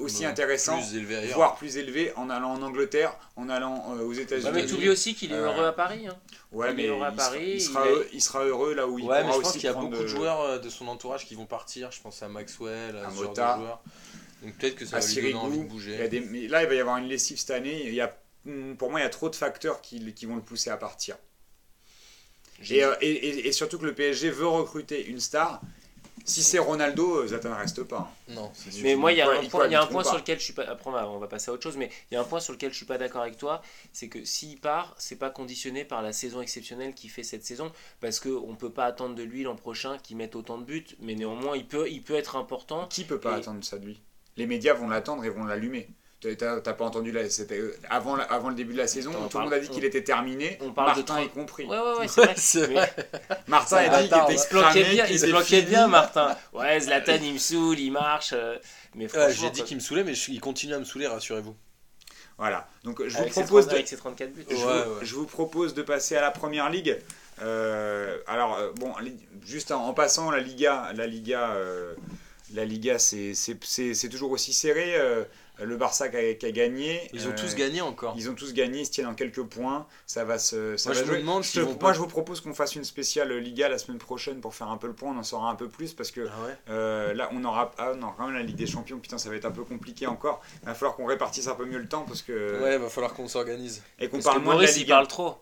Speaker 1: aussi
Speaker 2: Ouais,
Speaker 1: intéressant
Speaker 2: Plus élevé ailleurs.
Speaker 1: voire plus élevé en allant en Angleterre, en allant euh, aux
Speaker 3: Ouais,
Speaker 1: États-Unis.
Speaker 3: mais t'oublies aussi qu'il est
Speaker 1: Euh,
Speaker 3: heureux à Paris. Hein.
Speaker 1: Ouais,
Speaker 3: il
Speaker 1: mais
Speaker 3: à Paris,
Speaker 1: sera, il, sera
Speaker 3: il est-
Speaker 1: heureux, il sera heureux là où il
Speaker 2: Ouais, mais je pense
Speaker 1: aussi
Speaker 2: qu'il y a beaucoup de joueurs euh, de son entourage qui vont partir. Je pense à Maxwell, à,
Speaker 1: À
Speaker 2: ce genre
Speaker 1: Mota.
Speaker 2: de joueurs. Donc peut-être que ça
Speaker 1: à
Speaker 2: va lui donner envie de bouger.
Speaker 1: Il y a des- mais là, il va y avoir une lessive cette année. Il y a, pour moi, il y a trop de facteurs qui, qui vont le pousser à partir.
Speaker 3: J'ai-
Speaker 1: Et, euh, et, et- et surtout que le PSG veut recruter une star. Si c'est Ronaldo, euh, Zlatan ne reste pas.
Speaker 2: Non, c'est sûr.
Speaker 3: Mais moi, il y a un point, il y a un
Speaker 1: cohabiteront
Speaker 3: point
Speaker 1: pas.
Speaker 3: sur lequel je suis pas. Après, on va, on va passer à autre chose, mais il y a un point sur lequel je suis pas d'accord avec toi, c'est que s'il part, c'est pas conditionné par la saison exceptionnelle qu'il fait cette saison, parce que on peut pas attendre de lui l'an prochain qu'il mette autant de buts, mais néanmoins, il peut, il peut être important.
Speaker 1: Qui peut pas
Speaker 3: Et-
Speaker 1: attendre ça de lui? Les médias vont l'attendre et vont l'allumer. T'as- pas entendu là, c'était euh, avant, la- avant le début de la saison,
Speaker 3: Attends,
Speaker 1: tout le monde a dit qu'il était terminé,
Speaker 3: on parle de
Speaker 1: Martin
Speaker 3: 30
Speaker 1: y compris.
Speaker 3: Ouais, ouais, ouais, <laughs> c'est vrai.
Speaker 2: vrai.
Speaker 1: Martin a dit qu'il était
Speaker 3: planquait bien, il se planquait bien, Martin. Ouais, Zlatan, il me saoule, il marche. euh, Mais
Speaker 2: Ouais,
Speaker 3: franchement,
Speaker 2: J'ai dit qu'il me saoulait, mais je- il continue à me saouler, rassurez-vous.
Speaker 1: Voilà, donc je vous
Speaker 3: avec,
Speaker 1: propose
Speaker 3: 30
Speaker 1: de,
Speaker 3: avec ses 34 buts.
Speaker 1: Je,
Speaker 2: Ouais,
Speaker 1: vous,
Speaker 2: ouais.
Speaker 1: je vous propose de passer à la première ligue. Euh, alors, bon, juste en, en passant, la Liga, la Liga, euh, la Liga c'est- c'est c'est- c'est toujours aussi serré. Le Barça qui a, qui a gagné.
Speaker 2: Ils ont
Speaker 1: euh,
Speaker 2: tous gagné encore.
Speaker 1: Ils ont tous gagné, ils se tiennent en quelques points. Ça va se. Ça
Speaker 2: Moi,
Speaker 1: va
Speaker 2: je me
Speaker 1: jouer.
Speaker 2: demande
Speaker 1: Je
Speaker 2: s'ils
Speaker 1: te-
Speaker 2: vont
Speaker 1: moi,
Speaker 2: pas-
Speaker 1: je vous propose qu'on fasse une spéciale Liga la semaine prochaine pour faire un peu le point. On en saura un peu plus parce que
Speaker 2: Ah ouais?
Speaker 1: euh, là, on aura, ah, non, quand même la Ligue des Champions. Putain, ça va être un peu compliqué encore. Il va falloir qu'on répartisse un peu mieux le temps parce que
Speaker 2: Ouais, va falloir qu'on s'organise.
Speaker 1: et qu'on parle
Speaker 3: que
Speaker 1: moins de la
Speaker 3: il
Speaker 1: Ligue 1.
Speaker 3: parle trop.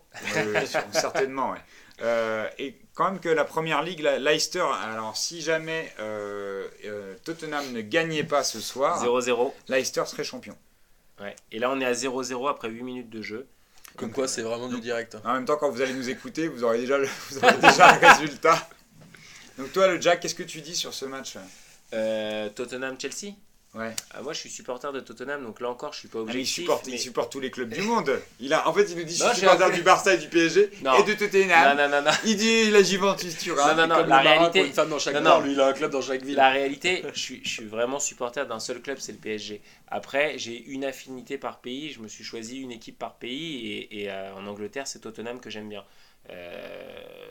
Speaker 1: Certainement, ouais. Euh, et quand même que la première ligue, la- Leicester, alors si jamais euh, euh, Tottenham ne gagnait pas ce soir,
Speaker 3: 0-0.
Speaker 1: Leicester serait champion.
Speaker 3: Ouais. Et là, on est à 0-0 après 8 minutes de jeu.
Speaker 2: Comme quoi, c'est vraiment du direct.
Speaker 1: En même temps, quand vous allez nous écouter, vous aurez déjà le, <laughs> vous aurez déjà le résultat. Donc toi, le Jack, qu'est-ce que tu dis sur ce match?
Speaker 3: Euh, Tottenham-Chelsea?
Speaker 1: Ouais.
Speaker 3: Ah, Moi, je suis supporter de Tottenham, donc là encore, je suis pas
Speaker 1: Ah, mais il, supporte,
Speaker 3: mais-
Speaker 1: il supporte tous les clubs du monde. Il a, en fait, il nous dit je
Speaker 3: Non,
Speaker 1: suis supporter du Barça et du PSG
Speaker 3: Non.
Speaker 1: et de Tottenham.
Speaker 3: Non, non, non, non.
Speaker 1: Il dit la Juventus Turin.
Speaker 3: Non, non, non,
Speaker 2: Comme
Speaker 3: la réalité-
Speaker 2: une femme dans chaque
Speaker 3: Non, non.
Speaker 2: lui, il a un club dans chaque ville.
Speaker 3: La réalité, je suis, je suis vraiment supporter d'un seul club, c'est le PSG. Après, j'ai une affinité par pays, je me suis choisi une équipe par pays, et, et, euh, en Angleterre, c'est Tottenham que j'aime bien. Euh,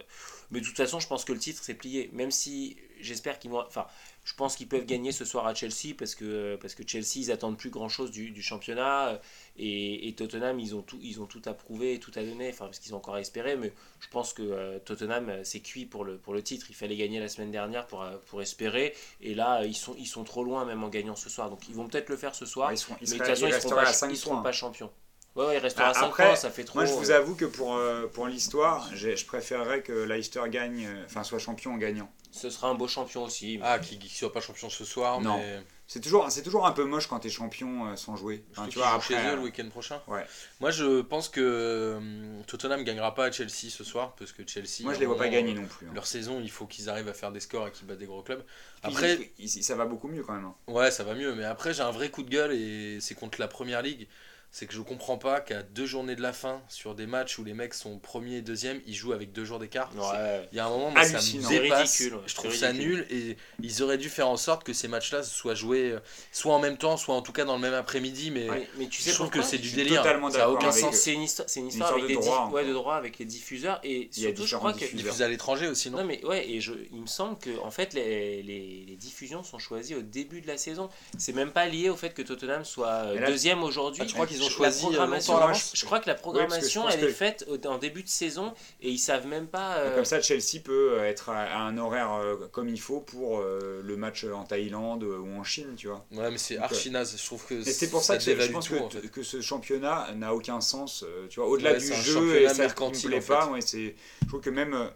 Speaker 3: mais de toute façon, je pense que le titre, c'est plié. Même si j'espère qu'ils vont. Enfin, je pense qu'ils peuvent gagner ce soir à Chelsea, parce que, parce que Chelsea, ils attendent plus grand-chose du, du championnat, et, et Tottenham, ils ont, tout, ils ont tout à prouver tout à donner, enfin, parce qu'ils ont encore à espérer, mais je pense que euh, Tottenham, euh, c'est cuit pour le, pour le titre. Il fallait gagner la semaine dernière pour, euh, pour espérer. Et là, euh, ils sont, ils sont trop loin, même en gagnant ce soir. Donc, ils vont peut-être le faire ce soir.
Speaker 1: Ouais, ils seront, ils
Speaker 3: mais de toute façon,
Speaker 1: ils
Speaker 3: ils seront
Speaker 1: resteraient
Speaker 3: pas,
Speaker 1: à 5
Speaker 3: ils seront pas champions. Ouais, ouais, ils resteront
Speaker 1: Ah,
Speaker 3: à 5
Speaker 1: après,
Speaker 3: points, ça fait trop.
Speaker 1: Moi, je vous
Speaker 3: euh,
Speaker 1: avoue que pour, euh, pour l'histoire, je préférerais que Leicester gagne, euh, enfin soit champion en gagnant.
Speaker 3: Ce sera un beau champion aussi.
Speaker 2: Ah, qui ne soit pas champion ce soir,
Speaker 1: Non.
Speaker 2: mais.
Speaker 1: C'est toujours, c'est toujours un peu moche quand t'es champion euh, sans jouer. Enfin, tu vois, après,
Speaker 2: chez eux le week-end prochain.
Speaker 1: Ouais.
Speaker 2: Moi, je pense que hum, Tottenham gagnera pas à Chelsea ce soir, parce que Chelsea.
Speaker 1: moi, je les vois pas gagner non plus. hein.
Speaker 2: Leur saison, il faut qu'ils arrivent à faire des scores et qu'ils battent des gros clubs. Après,
Speaker 1: ils- ils- ça va beaucoup mieux quand même. hein.
Speaker 2: ouais, ça va mieux, mais après, j'ai un vrai coup de gueule et c'est contre la première ligue. C'est que je comprends pas qu'à deux journées de la fin, sur des matchs où les mecs sont premier et deuxième, ils jouent avec deux jours d'écart.
Speaker 3: Ouais.
Speaker 2: Il y a un moment, moi, ça me
Speaker 3: C'est
Speaker 2: dépasse.
Speaker 3: ridicule, ouais.
Speaker 2: Je trouve ça nul et ils auraient dû faire en sorte que ces matchs-là soient joués euh, soit en même temps, soit en tout cas dans le même après-midi. Mais
Speaker 3: tu sais
Speaker 2: je trouve que c'est du délire.
Speaker 1: totalement
Speaker 2: Ça a aucun sens.
Speaker 3: C'est une histoire, c'est une histoire
Speaker 1: histoire
Speaker 3: avec
Speaker 1: de
Speaker 3: des
Speaker 1: droit,
Speaker 3: ouais, de droit avec les diffuseurs et
Speaker 1: Il y a
Speaker 3: surtout je crois que
Speaker 1: diffuseurs.
Speaker 2: Diffusé à l'étranger aussi, non
Speaker 3: non mais ouais et je, il me semble que en fait les, les, les diffusions sont choisies au début de la saison. C'est même pas lié au fait que Tottenham soit euh, deuxième aujourd'hui.
Speaker 2: Ah, crois qu'ils ont
Speaker 3: La
Speaker 2: choisi, euh,
Speaker 3: programmation-
Speaker 2: longtemps à l'avance
Speaker 3: Je crois que la
Speaker 1: que
Speaker 3: programmation elle
Speaker 1: que-
Speaker 3: est faite en début de saison et ils savent même pas. euh,
Speaker 1: Comme ça, Chelsea peut euh, être à à un horaire comme il faut pour euh, le match en Thaïlande ou en Chine, tu vois.
Speaker 2: Ouais, mais c'est archi naze. Je trouve que
Speaker 1: c'est pour ça, que je pense
Speaker 2: tout,
Speaker 1: que,
Speaker 2: en fait.
Speaker 1: que ce championnat n'a aucun sens. tu vois, au-delà
Speaker 2: Ouais,
Speaker 1: du jeu et ça
Speaker 2: mercantile,
Speaker 1: plaît
Speaker 2: en fait.
Speaker 1: pas, ouais, c'est, je trouve que même, euh,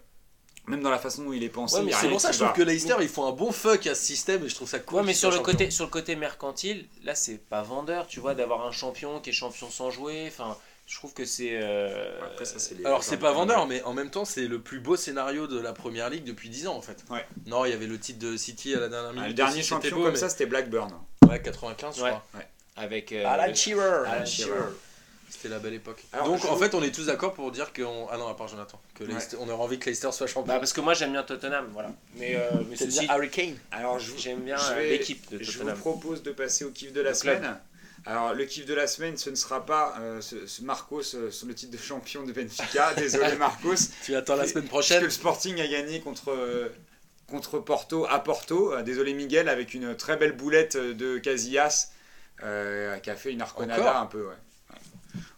Speaker 1: même dans la façon dont il est pensé,
Speaker 3: Ouais, mais
Speaker 2: C'est pour ça que je trouve
Speaker 1: va.
Speaker 2: que Leicester ils font un bon fuck à ce système et je trouve ça cool.
Speaker 3: Ouais, mais sur le, côté, sur le côté mercantile, là, c'est pas vendeur, tu vois, d'avoir un champion qui est champion sans jouer. Enfin, je trouve que c'est. euh,
Speaker 1: Après, ça, c'est les-
Speaker 2: Alors c'est pas vendeur, mais en même temps c'est le plus beau scénario de la première ligue depuis 10 ans en fait.
Speaker 1: Ouais.
Speaker 2: Non, il y avait le titre de City à la dernière
Speaker 1: Ah,
Speaker 2: minute.
Speaker 1: le dernier champion
Speaker 2: beau,
Speaker 1: comme
Speaker 2: mais-
Speaker 1: ça, c'était Blackburn.
Speaker 2: Ouais, 95 je
Speaker 3: Ouais.
Speaker 2: crois.
Speaker 3: Avec. euh,
Speaker 2: Alan
Speaker 3: le-
Speaker 2: Shearer.
Speaker 3: Alan
Speaker 1: Shearer.
Speaker 2: C'était la belle époque.
Speaker 1: Alors,
Speaker 2: Donc
Speaker 1: je-
Speaker 2: en fait on est tous d'accord pour dire qu'on... Ah non, à part Jonathan, que
Speaker 1: Ouais.
Speaker 2: Leicester- on aurait envie que Leicester soit champion.
Speaker 3: Bah, parce que moi, j'aime bien Tottenham, voilà. Mais, euh, mais ceci,
Speaker 2: bien Harry Kane?
Speaker 1: Alors, je, vous-
Speaker 3: j'aime bien euh,
Speaker 1: vais-
Speaker 3: l'équipe de
Speaker 1: je vous
Speaker 3: Tottenham.
Speaker 1: propose de passer au kiff de la
Speaker 3: Le club.
Speaker 1: semaine. Alors, le kiff de la semaine, ce ne sera pas euh, ce, ce Marcos euh, sur le titre de champion de Benfica. <laughs> Désolé, Marcos.
Speaker 2: Tu attends la semaine prochaine
Speaker 1: le Sporting a gagné contre, euh, contre Porto à Porto. Désolé Miguel, avec une très belle boulette de Casillas euh, qui a fait une arconada
Speaker 2: Encore?
Speaker 1: un peu. ouais.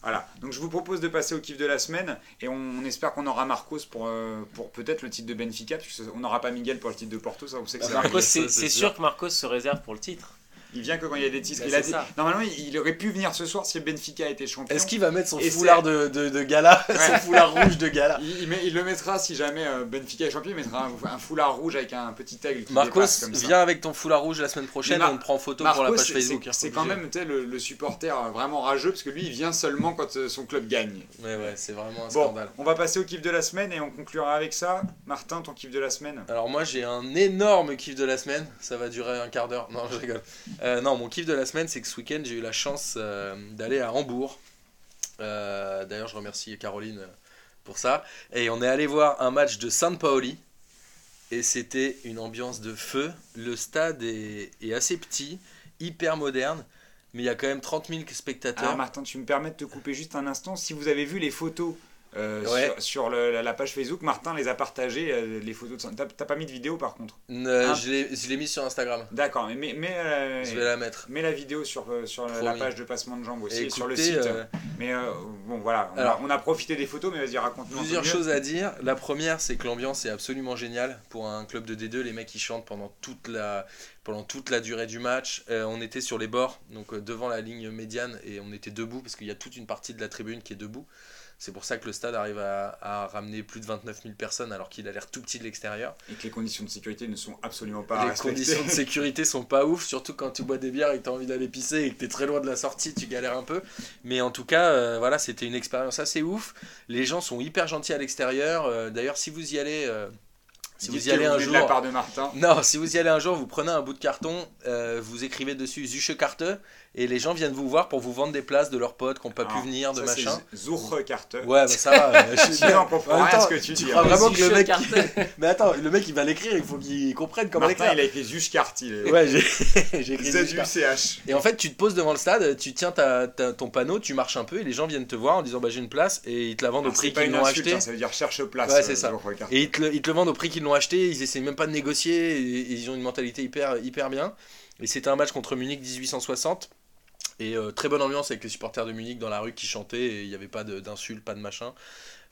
Speaker 1: Voilà, donc je vous propose de passer au kiff de la semaine et on, on espère qu'on aura Marcos pour, euh, pour peut-être le titre de Benfica, puisqu'on n'aura pas Miguel pour le titre de Porto, ça vous savez que
Speaker 2: Bah,
Speaker 3: Marcos, c'est
Speaker 2: sûr.
Speaker 3: que Marcos se réserve pour le titre.
Speaker 1: Il vient que quand il y a des titres.
Speaker 3: Bah,
Speaker 1: il a
Speaker 3: c'est
Speaker 1: dit-
Speaker 3: ça.
Speaker 1: Normalement, il aurait pu venir ce soir si Benfica était champion.
Speaker 2: Est-ce qu'il va mettre son
Speaker 1: Et
Speaker 2: foulard de, de, de gala <laughs> Son
Speaker 1: Ouais.
Speaker 2: foulard rouge de gala
Speaker 1: il, il met- il le mettra si jamais euh, Benfica est champion, il mettra un, un foulard rouge avec un petit aigle qui
Speaker 2: Marcos,
Speaker 1: comme ça.
Speaker 2: viens avec ton foulard rouge la semaine prochaine
Speaker 1: Mar-
Speaker 2: on te prend en photo pour la page
Speaker 1: c'est-
Speaker 2: Facebook.
Speaker 1: c'est-
Speaker 2: hein,
Speaker 1: c'est quand même le supporter euh, vraiment rageux parce que lui il vient seulement quand euh, son club gagne.
Speaker 2: Ouais, ouais, c'est vraiment un
Speaker 1: Bon,
Speaker 2: scandale.
Speaker 1: on va passer au kiff de la semaine et on conclura avec ça. Martin, ton kiff de la semaine?
Speaker 2: Alors moi j'ai un énorme kiff de la semaine, ça va durer un quart d'heure, non je rigole. Euh, non mon kiff de la semaine c'est que ce week-end j'ai eu la chance euh, d'aller à Hambourg. Euh, D'ailleurs je remercie Caroline pour ça. Et on est allé voir un match de San Paoli et c'était une ambiance de feu. Le stade est, est assez petit, hyper moderne, mais il y a quand même 30 000 spectateurs.
Speaker 1: Alors Martin, tu me permets de te couper juste un instant. Si vous avez vu les photos euh,
Speaker 2: Ouais.
Speaker 1: sur, sur le- la, page Facebook, Martin les a partagées, euh, les photos de T'as t'as pas mis de vidéo par contre
Speaker 2: Euh,
Speaker 1: Hein
Speaker 2: je l'ai- je l'ai mis sur Instagram,
Speaker 1: D'accord, mais mets, euh,
Speaker 2: je vais la mettre.
Speaker 1: mets la vidéo sur, sur la- page de passement de jambes aussi
Speaker 2: Et
Speaker 1: sur le site. Mais bon voilà, on,
Speaker 2: Alors-
Speaker 1: a, on a profité des photos, mais vas-y raconte-nous.
Speaker 2: Plusieurs choses à dire. La première, c'est que l'ambiance est absolument géniale pour un club de D2. Les mecs ils chantent pendant toute la, pendant toute la durée du match. On était sur les bords, donc devant la ligne médiane, et on était debout parce qu'il y a toute une partie de la tribune qui est debout. C'est pour ça que le stade arrive à, à ramener plus de 29 000 personnes alors qu'il a l'air tout petit de l'extérieur.
Speaker 1: Et que les conditions de sécurité ne sont absolument pas
Speaker 2: Les conditions de <laughs> sécurité sont pas ouf, surtout quand tu bois des bières et que tu as envie d'aller pisser et que tu es très loin de la sortie, tu galères un peu. Mais en tout cas, euh, voilà, c'était une expérience assez ouf. Les gens sont hyper gentils à l'extérieur. Euh, D'ailleurs, si vous y allez, euh, si vous y allez un
Speaker 1: venez de la
Speaker 2: jour,
Speaker 1: part de Martin.
Speaker 2: non, si vous y allez un jour, vous prenez un bout de carton, vous écrivez dessus Zuche Carte et les gens viennent vous voir pour vous vendre des places de leurs potes qui n'ont pas pu venir, de
Speaker 1: ça,
Speaker 2: machin.
Speaker 1: Zurre Carter.
Speaker 2: Ouais, bah ça va. <laughs> euh, je suis
Speaker 1: comprends
Speaker 2: En temps,
Speaker 1: ce que tu
Speaker 2: tu
Speaker 1: dis.
Speaker 2: crois vraiment que le mec.
Speaker 3: Carte.
Speaker 2: Mais attends, le mec il va l'écrire, il faut qu'il comprenne comment
Speaker 1: Martin,
Speaker 2: l'écrire.
Speaker 1: il a écrit est...
Speaker 2: Ouais, j'ai <laughs> écrit Zuche Carte.
Speaker 1: Z-U-C-H.
Speaker 2: Et en fait, tu te poses devant le stade, tu tiens ta, ta- ton panneau, tu marches un peu et les gens viennent te voir en disant bah j'ai une place et ils te la vendent au
Speaker 1: Alors,
Speaker 2: prix qu'ils l'ont acheté.
Speaker 1: hein, ça veut dire cherche place.
Speaker 2: Ouais, c'est
Speaker 1: euh,
Speaker 2: ça. Et ils te, le- ils te le vendent au prix qu'ils l'ont acheté, ils essaient même pas de négocier, et, et ils ont une mentalité hyper, hyper bien. Et c'était un match contre Munich 1860. Et euh, très bonne ambiance avec les supporters de Munich dans la rue qui chantaient, et il n'y avait pas d'insultes, pas de machin.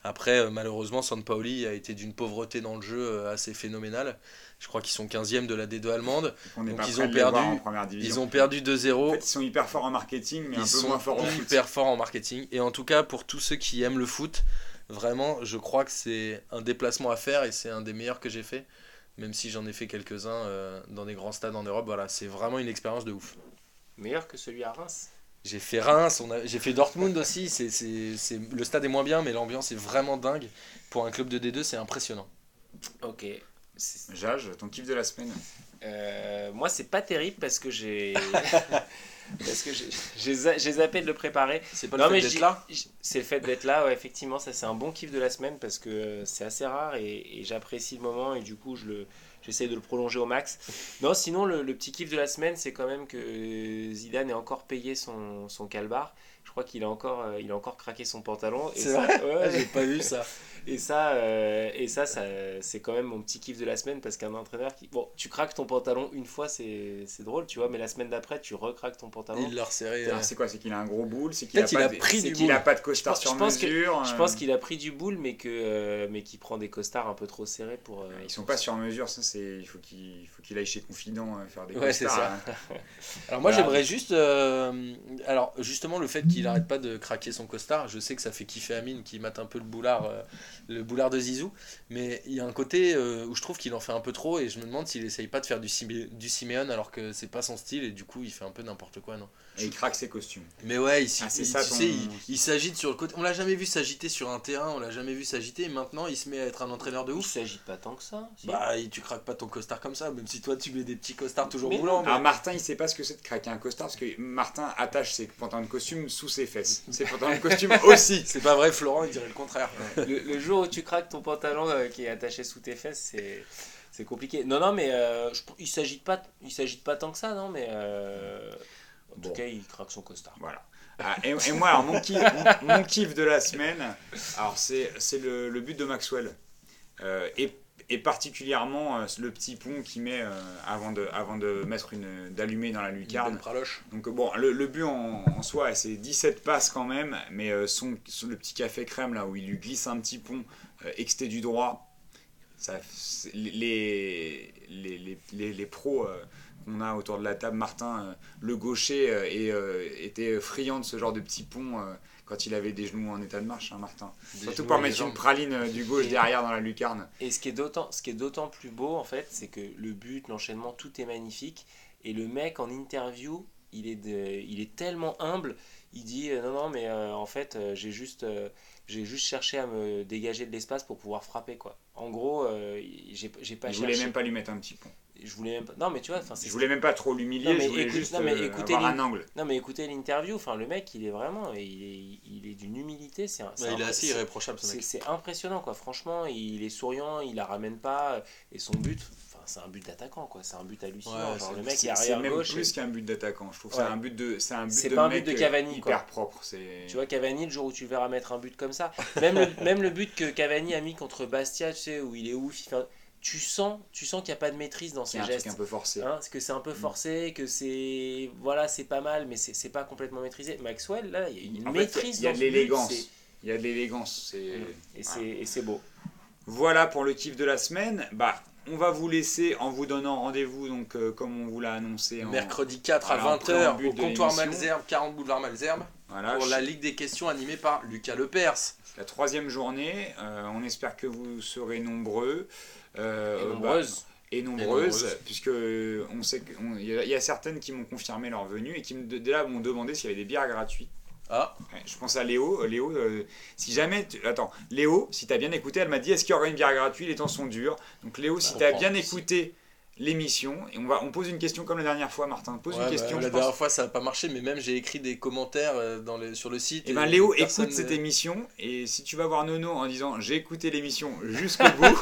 Speaker 2: Après, euh, malheureusement, San Paoli a été d'une pauvreté dans le jeu euh, assez phénoménale. Je crois qu'ils sont 15e de la D2 allemande.
Speaker 1: On
Speaker 2: donc ils ont perdu-
Speaker 1: en première division.
Speaker 2: Ils ont perdu 2-0.
Speaker 1: En fait, ils sont hyper forts en marketing, mais un
Speaker 2: Ils
Speaker 1: peu
Speaker 2: sont
Speaker 1: moins forts foot.
Speaker 2: hyper forts en marketing. Et en tout cas, pour tous ceux qui aiment le foot, vraiment, je crois que c'est un déplacement à faire et c'est un des meilleurs que j'ai fait. Même si j'en ai fait quelques-uns euh, dans des grands stades en Europe, voilà, c'est vraiment une expérience de ouf.
Speaker 3: Meilleur que celui à Reims.
Speaker 2: J'ai fait Reims, on a- j'ai fait Dortmund aussi. C'est, c'est, c'est- Le stade est moins bien, mais l'ambiance est vraiment dingue. Pour un club de D2, c'est impressionnant.
Speaker 3: Ok.
Speaker 1: Jage, ton kiff de la semaine
Speaker 3: euh, moi, c'est pas terrible parce que j'ai. <laughs> parce que j'ai- j'ai za- j'ai zappé de le préparer.
Speaker 2: C'est pas
Speaker 3: Non,
Speaker 2: le
Speaker 3: mais
Speaker 2: fait d'être là
Speaker 3: C'est le fait d'être là, ouais, effectivement, ça c'est un bon kiff de la semaine parce que euh, c'est assez rare et, et j'apprécie le moment et du coup je le j'essaie de le prolonger au max. Non, sinon le, le petit kiff de la semaine c'est quand même que Zidane ait encore payé son, son calbar. Je crois qu'il a encore euh, il a encore craqué son pantalon.
Speaker 2: C'est vrai
Speaker 3: ouais, <laughs>
Speaker 2: J'ai pas vu ça.
Speaker 3: Et ça, euh, et ça, ça c'est quand même mon petit kiff de la semaine parce qu'un entraîneur qui. Bon, tu craques ton pantalon une fois, c'est c'est drôle, tu vois, mais la semaine d'après, tu recraques ton pantalon.
Speaker 2: Il l'a resserré. Euh,
Speaker 1: C'est quoi C'est qu'il a un gros boule C'est qu'il a,
Speaker 2: Peut-être il
Speaker 1: pas
Speaker 2: a
Speaker 1: de-
Speaker 2: pris
Speaker 1: c'est
Speaker 2: du
Speaker 1: qu'il a pas de costard
Speaker 3: Je
Speaker 1: sur
Speaker 3: pense que-
Speaker 1: mesure
Speaker 3: Je
Speaker 1: euh,
Speaker 3: pense qu'il a pris du boule, mais que euh, mais qu'il prend des costards un peu trop serrés pour. euh,
Speaker 1: Ils sont pas sur mesure, ça c'est. Il faut qu'il faut qu'il aille chez Confident euh, faire des
Speaker 2: Ouais, c'est
Speaker 1: costards,
Speaker 2: ça.
Speaker 1: hein. <laughs>
Speaker 2: Alors moi
Speaker 1: Voilà.
Speaker 2: j'aimerais juste, euh, alors justement le fait qu'il arrête pas de craquer son costard, je sais que ça fait kiffer Amine qui mate un peu le boulard, euh, le boulard de Zizou, mais il y a un côté euh, où je trouve qu'il en fait un peu trop et je me demande s'il essaye pas de faire du, Simé- du Simeone alors que c'est pas son style et du coup il fait un peu n'importe quoi non?
Speaker 1: Et il craque ses costumes.
Speaker 2: Mais ouais, il,
Speaker 1: Ah, c'est
Speaker 2: il-
Speaker 1: ça,
Speaker 2: tu
Speaker 1: ton-
Speaker 2: sais, il, il s'agite sur le côté. On l'a jamais vu s'agiter sur un terrain, on l'a jamais vu s'agiter. Et maintenant, il se met à être un entraîneur de
Speaker 3: Il
Speaker 2: ouf.
Speaker 3: s'agit pas tant que ça. si.
Speaker 2: Bah, et tu craques pas ton costard comme ça, même si toi tu mets des petits costards toujours
Speaker 3: Mais
Speaker 2: moulants. mais-
Speaker 1: Alors Martin, il sait pas ce que c'est de craquer un costard parce que Martin attache ses pantalons de costume sous ses fesses. Ses pantalons de costume aussi. <laughs>
Speaker 2: C'est pas vrai, Florent, il dirait le contraire.
Speaker 3: le, le jour où tu craques ton pantalon euh, qui est attaché sous tes fesses, c'est c'est compliqué. Non, non, mais euh, je- il s'agite pas, il s'agite pas tant que ça, non, mais euh, en
Speaker 1: Bon.
Speaker 3: tout cas, il craque son costard.
Speaker 1: Voilà. Ah, et, et moi, alors, mon, kiff, mon, mon kiff de la semaine, alors c'est c'est le, le but de Maxwell. Euh, et, et particulièrement euh, le petit pont qu'il met euh, avant, de, avant de mettre une d'allumer dans la lucarne. Donc euh, bon, le, le but en, en soi, c'est 17 passes quand même, mais euh, son, son- le petit café crème là où il lui glisse un petit pont euh, exté du droit, ça, les, les, les, les, les pros euh, qu'on a autour de la table, Martin, le gaucher, et, était friand de ce genre de petit pont quand il avait des genoux en état de marche, hein, Martin.
Speaker 2: Des
Speaker 1: Surtout pour mettre une praline euh, du gauche
Speaker 3: Et-
Speaker 1: derrière dans la lucarne.
Speaker 3: Et ce qui est d'autant, ce qui est d'autant plus beau en fait, c'est que le but, l'enchaînement, tout est magnifique. Et le mec en interview, il est, de- il est tellement humble. Il dit euh, non non mais euh, en fait euh, j'ai juste j'ai juste cherché à me dégager de l'espace pour pouvoir frapper quoi. En gros j'ai j'ai pas
Speaker 1: Je voulais
Speaker 3: cherché.
Speaker 1: même pas lui mettre un petit pont.
Speaker 3: Je voulais même pas. Non mais tu vois
Speaker 1: Je voulais même pas trop l'humilier,
Speaker 3: mais
Speaker 1: je voulais
Speaker 3: écoute-
Speaker 1: juste
Speaker 3: non, mais
Speaker 1: euh,
Speaker 3: écoutez
Speaker 1: avoir un angle.
Speaker 3: non mais écoutez l'interview. Enfin le mec il est vraiment il est, il est d'une humilité. C'est un- c'est
Speaker 2: Ouais, il est assez irréprochable ce
Speaker 3: c'est impressionnant quoi. Franchement il est souriant, il la ramène pas et son but. Enfin c'est un but d'attaquant quoi. C'est un but hallucinant.
Speaker 2: Ouais,
Speaker 3: Genre
Speaker 2: c'est-
Speaker 3: le mec est arrière
Speaker 1: même
Speaker 3: gauche.
Speaker 1: plus qu'un but d'attaquant. Je trouve
Speaker 3: Ouais.
Speaker 1: c'est un but de, c'est un but
Speaker 3: C'est
Speaker 1: de
Speaker 3: pas un but de
Speaker 1: euh,
Speaker 3: Cavani,
Speaker 1: hyper
Speaker 3: quoi.
Speaker 1: propre. C'est.
Speaker 3: Tu vois Cavani le jour où tu le verras mettre un but comme ça. Même le, <laughs> même le but que Cavani a mis contre Bastia, tu sais où il est ouf. Tu sens tu sens qu'il n'y a pas de maîtrise dans
Speaker 1: c'est un
Speaker 3: gestes.
Speaker 1: truc un peu forcé.
Speaker 3: Hein, parce que c'est un peu forcé, que c'est voilà, c'est pas mal, mais c'est c'est pas complètement maîtrisé. Maxwell, là, il y a une
Speaker 1: En
Speaker 3: maîtrise
Speaker 1: il y a
Speaker 3: dans
Speaker 1: de l'élégance.
Speaker 3: c'est-
Speaker 1: Il y a de l'élégance. c'est-
Speaker 3: et c'est et c'est beau.
Speaker 1: Voilà pour le kiff de la semaine. Bah, on va vous laisser en vous donnant rendez-vous, donc euh, comme on vous l'a annoncé. En...
Speaker 2: Mercredi 4 à
Speaker 1: Alors, en
Speaker 2: 20h
Speaker 1: préambule
Speaker 2: au comptoir. Malzerbe, 40 boulevard Malzerbe,
Speaker 1: Voilà,
Speaker 2: pour
Speaker 1: je-
Speaker 2: la Ligue des questions animée par Lucas Lepers.
Speaker 1: la troisième journée. Euh, on espère que vous serez nombreux. euh,
Speaker 3: Et
Speaker 1: bah, et nombreuses,
Speaker 2: nombreuses.
Speaker 1: puisque on sait qu'il y, a- il y a certaines qui m'ont confirmé leur venue et qui me, dès là m'ont demandé s'il y avait des bières gratuites.
Speaker 2: Ah,
Speaker 1: je pense à Léo. Léo, euh, si jamais. tu- Attends, Léo, si t'as bien écouté, elle m'a dit est-ce qu'il y aurait une bière gratuite Les temps sont durs. Donc, Léo, si
Speaker 3: Bah,
Speaker 1: t'as
Speaker 3: on
Speaker 1: bien écouté l'émission, et on, va, on pose une question comme la dernière fois, Martin. Pose
Speaker 2: ouais,
Speaker 1: une
Speaker 2: bah,
Speaker 1: question.
Speaker 2: la
Speaker 1: je
Speaker 2: dernière
Speaker 1: pense.
Speaker 2: fois ça n'a pas marché, mais même j'ai écrit des commentaires euh, dans le, sur le site.
Speaker 1: Et ben Léo
Speaker 2: personne
Speaker 1: écoute cette émission et si tu vas voir Nono en disant j'ai écouté l'émission jusqu'au bout,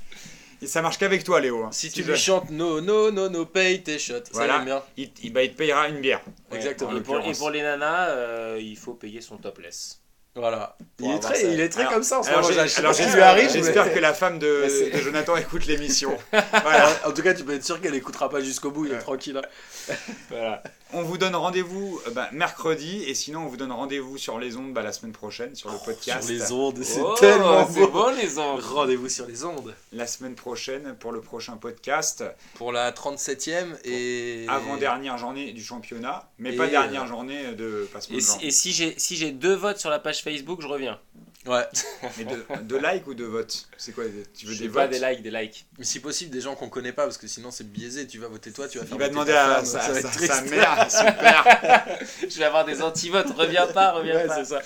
Speaker 1: <laughs> et ça marche qu'avec toi Léo. hein.
Speaker 2: Si tu lui chantes no, no, no, no, paye tes shots.
Speaker 1: Voilà.
Speaker 2: Ça bien.
Speaker 1: il, il- bah, il te payera une bière.
Speaker 2: Exactement.
Speaker 1: en
Speaker 3: Et pour, et
Speaker 1: l'occurrence.
Speaker 3: pour les nanas, euh, il faut payer son topless.
Speaker 2: Voilà. Il est, très, il est très
Speaker 1: Alors-
Speaker 2: comme ça en ce moment.
Speaker 1: j'espère
Speaker 2: mais-
Speaker 1: que la femme de, de Jonathan écoute l'émission. <laughs> Voilà.
Speaker 2: En tout cas, tu peux être sûr qu'elle écoutera pas jusqu'au bout, il est tranquille. hein.
Speaker 3: Voilà.
Speaker 1: On vous donne rendez-vous euh, bah, mercredi et sinon on vous donne rendez-vous sur les ondes bah, la semaine prochaine sur le podcast.
Speaker 2: Sur les ondes, c'est
Speaker 3: Oh,
Speaker 2: tellement beau.
Speaker 3: bon les ondes.
Speaker 2: Rendez-vous sur les ondes.
Speaker 1: La semaine prochaine pour le prochain podcast.
Speaker 2: Pour la 37e et.
Speaker 1: Avant-dernière journée du championnat, mais
Speaker 2: Et,
Speaker 1: pas
Speaker 2: euh,
Speaker 1: dernière journée de passement
Speaker 3: Et
Speaker 1: de
Speaker 3: si, et si j'ai si j'ai deux votes sur la page Facebook, je reviens.
Speaker 2: Ouais. <laughs>
Speaker 1: Mais de, de like ou de vote C'est quoi Tu veux
Speaker 3: Je
Speaker 1: des
Speaker 3: pas
Speaker 1: votes
Speaker 3: des likes, des likes.
Speaker 2: Mais si possible, des gens qu'on connaît pas, parce que sinon c'est biaisé. Tu vas voter toi, tu vas faire
Speaker 1: Il va demander à
Speaker 2: femme,
Speaker 1: sa,
Speaker 2: ça va
Speaker 1: sa- sa
Speaker 2: triste.
Speaker 1: mère, <laughs> super. <laughs>
Speaker 3: Je vais avoir des anti-votes. Reviens pas, reviens
Speaker 2: Ouais,
Speaker 3: pas.
Speaker 2: c'est ça.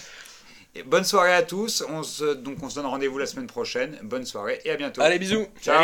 Speaker 1: Et bonne soirée à tous. On se, donc on se donne rendez-vous la semaine prochaine. Bonne soirée et à bientôt.
Speaker 2: Allez, bisous.
Speaker 1: Ciao.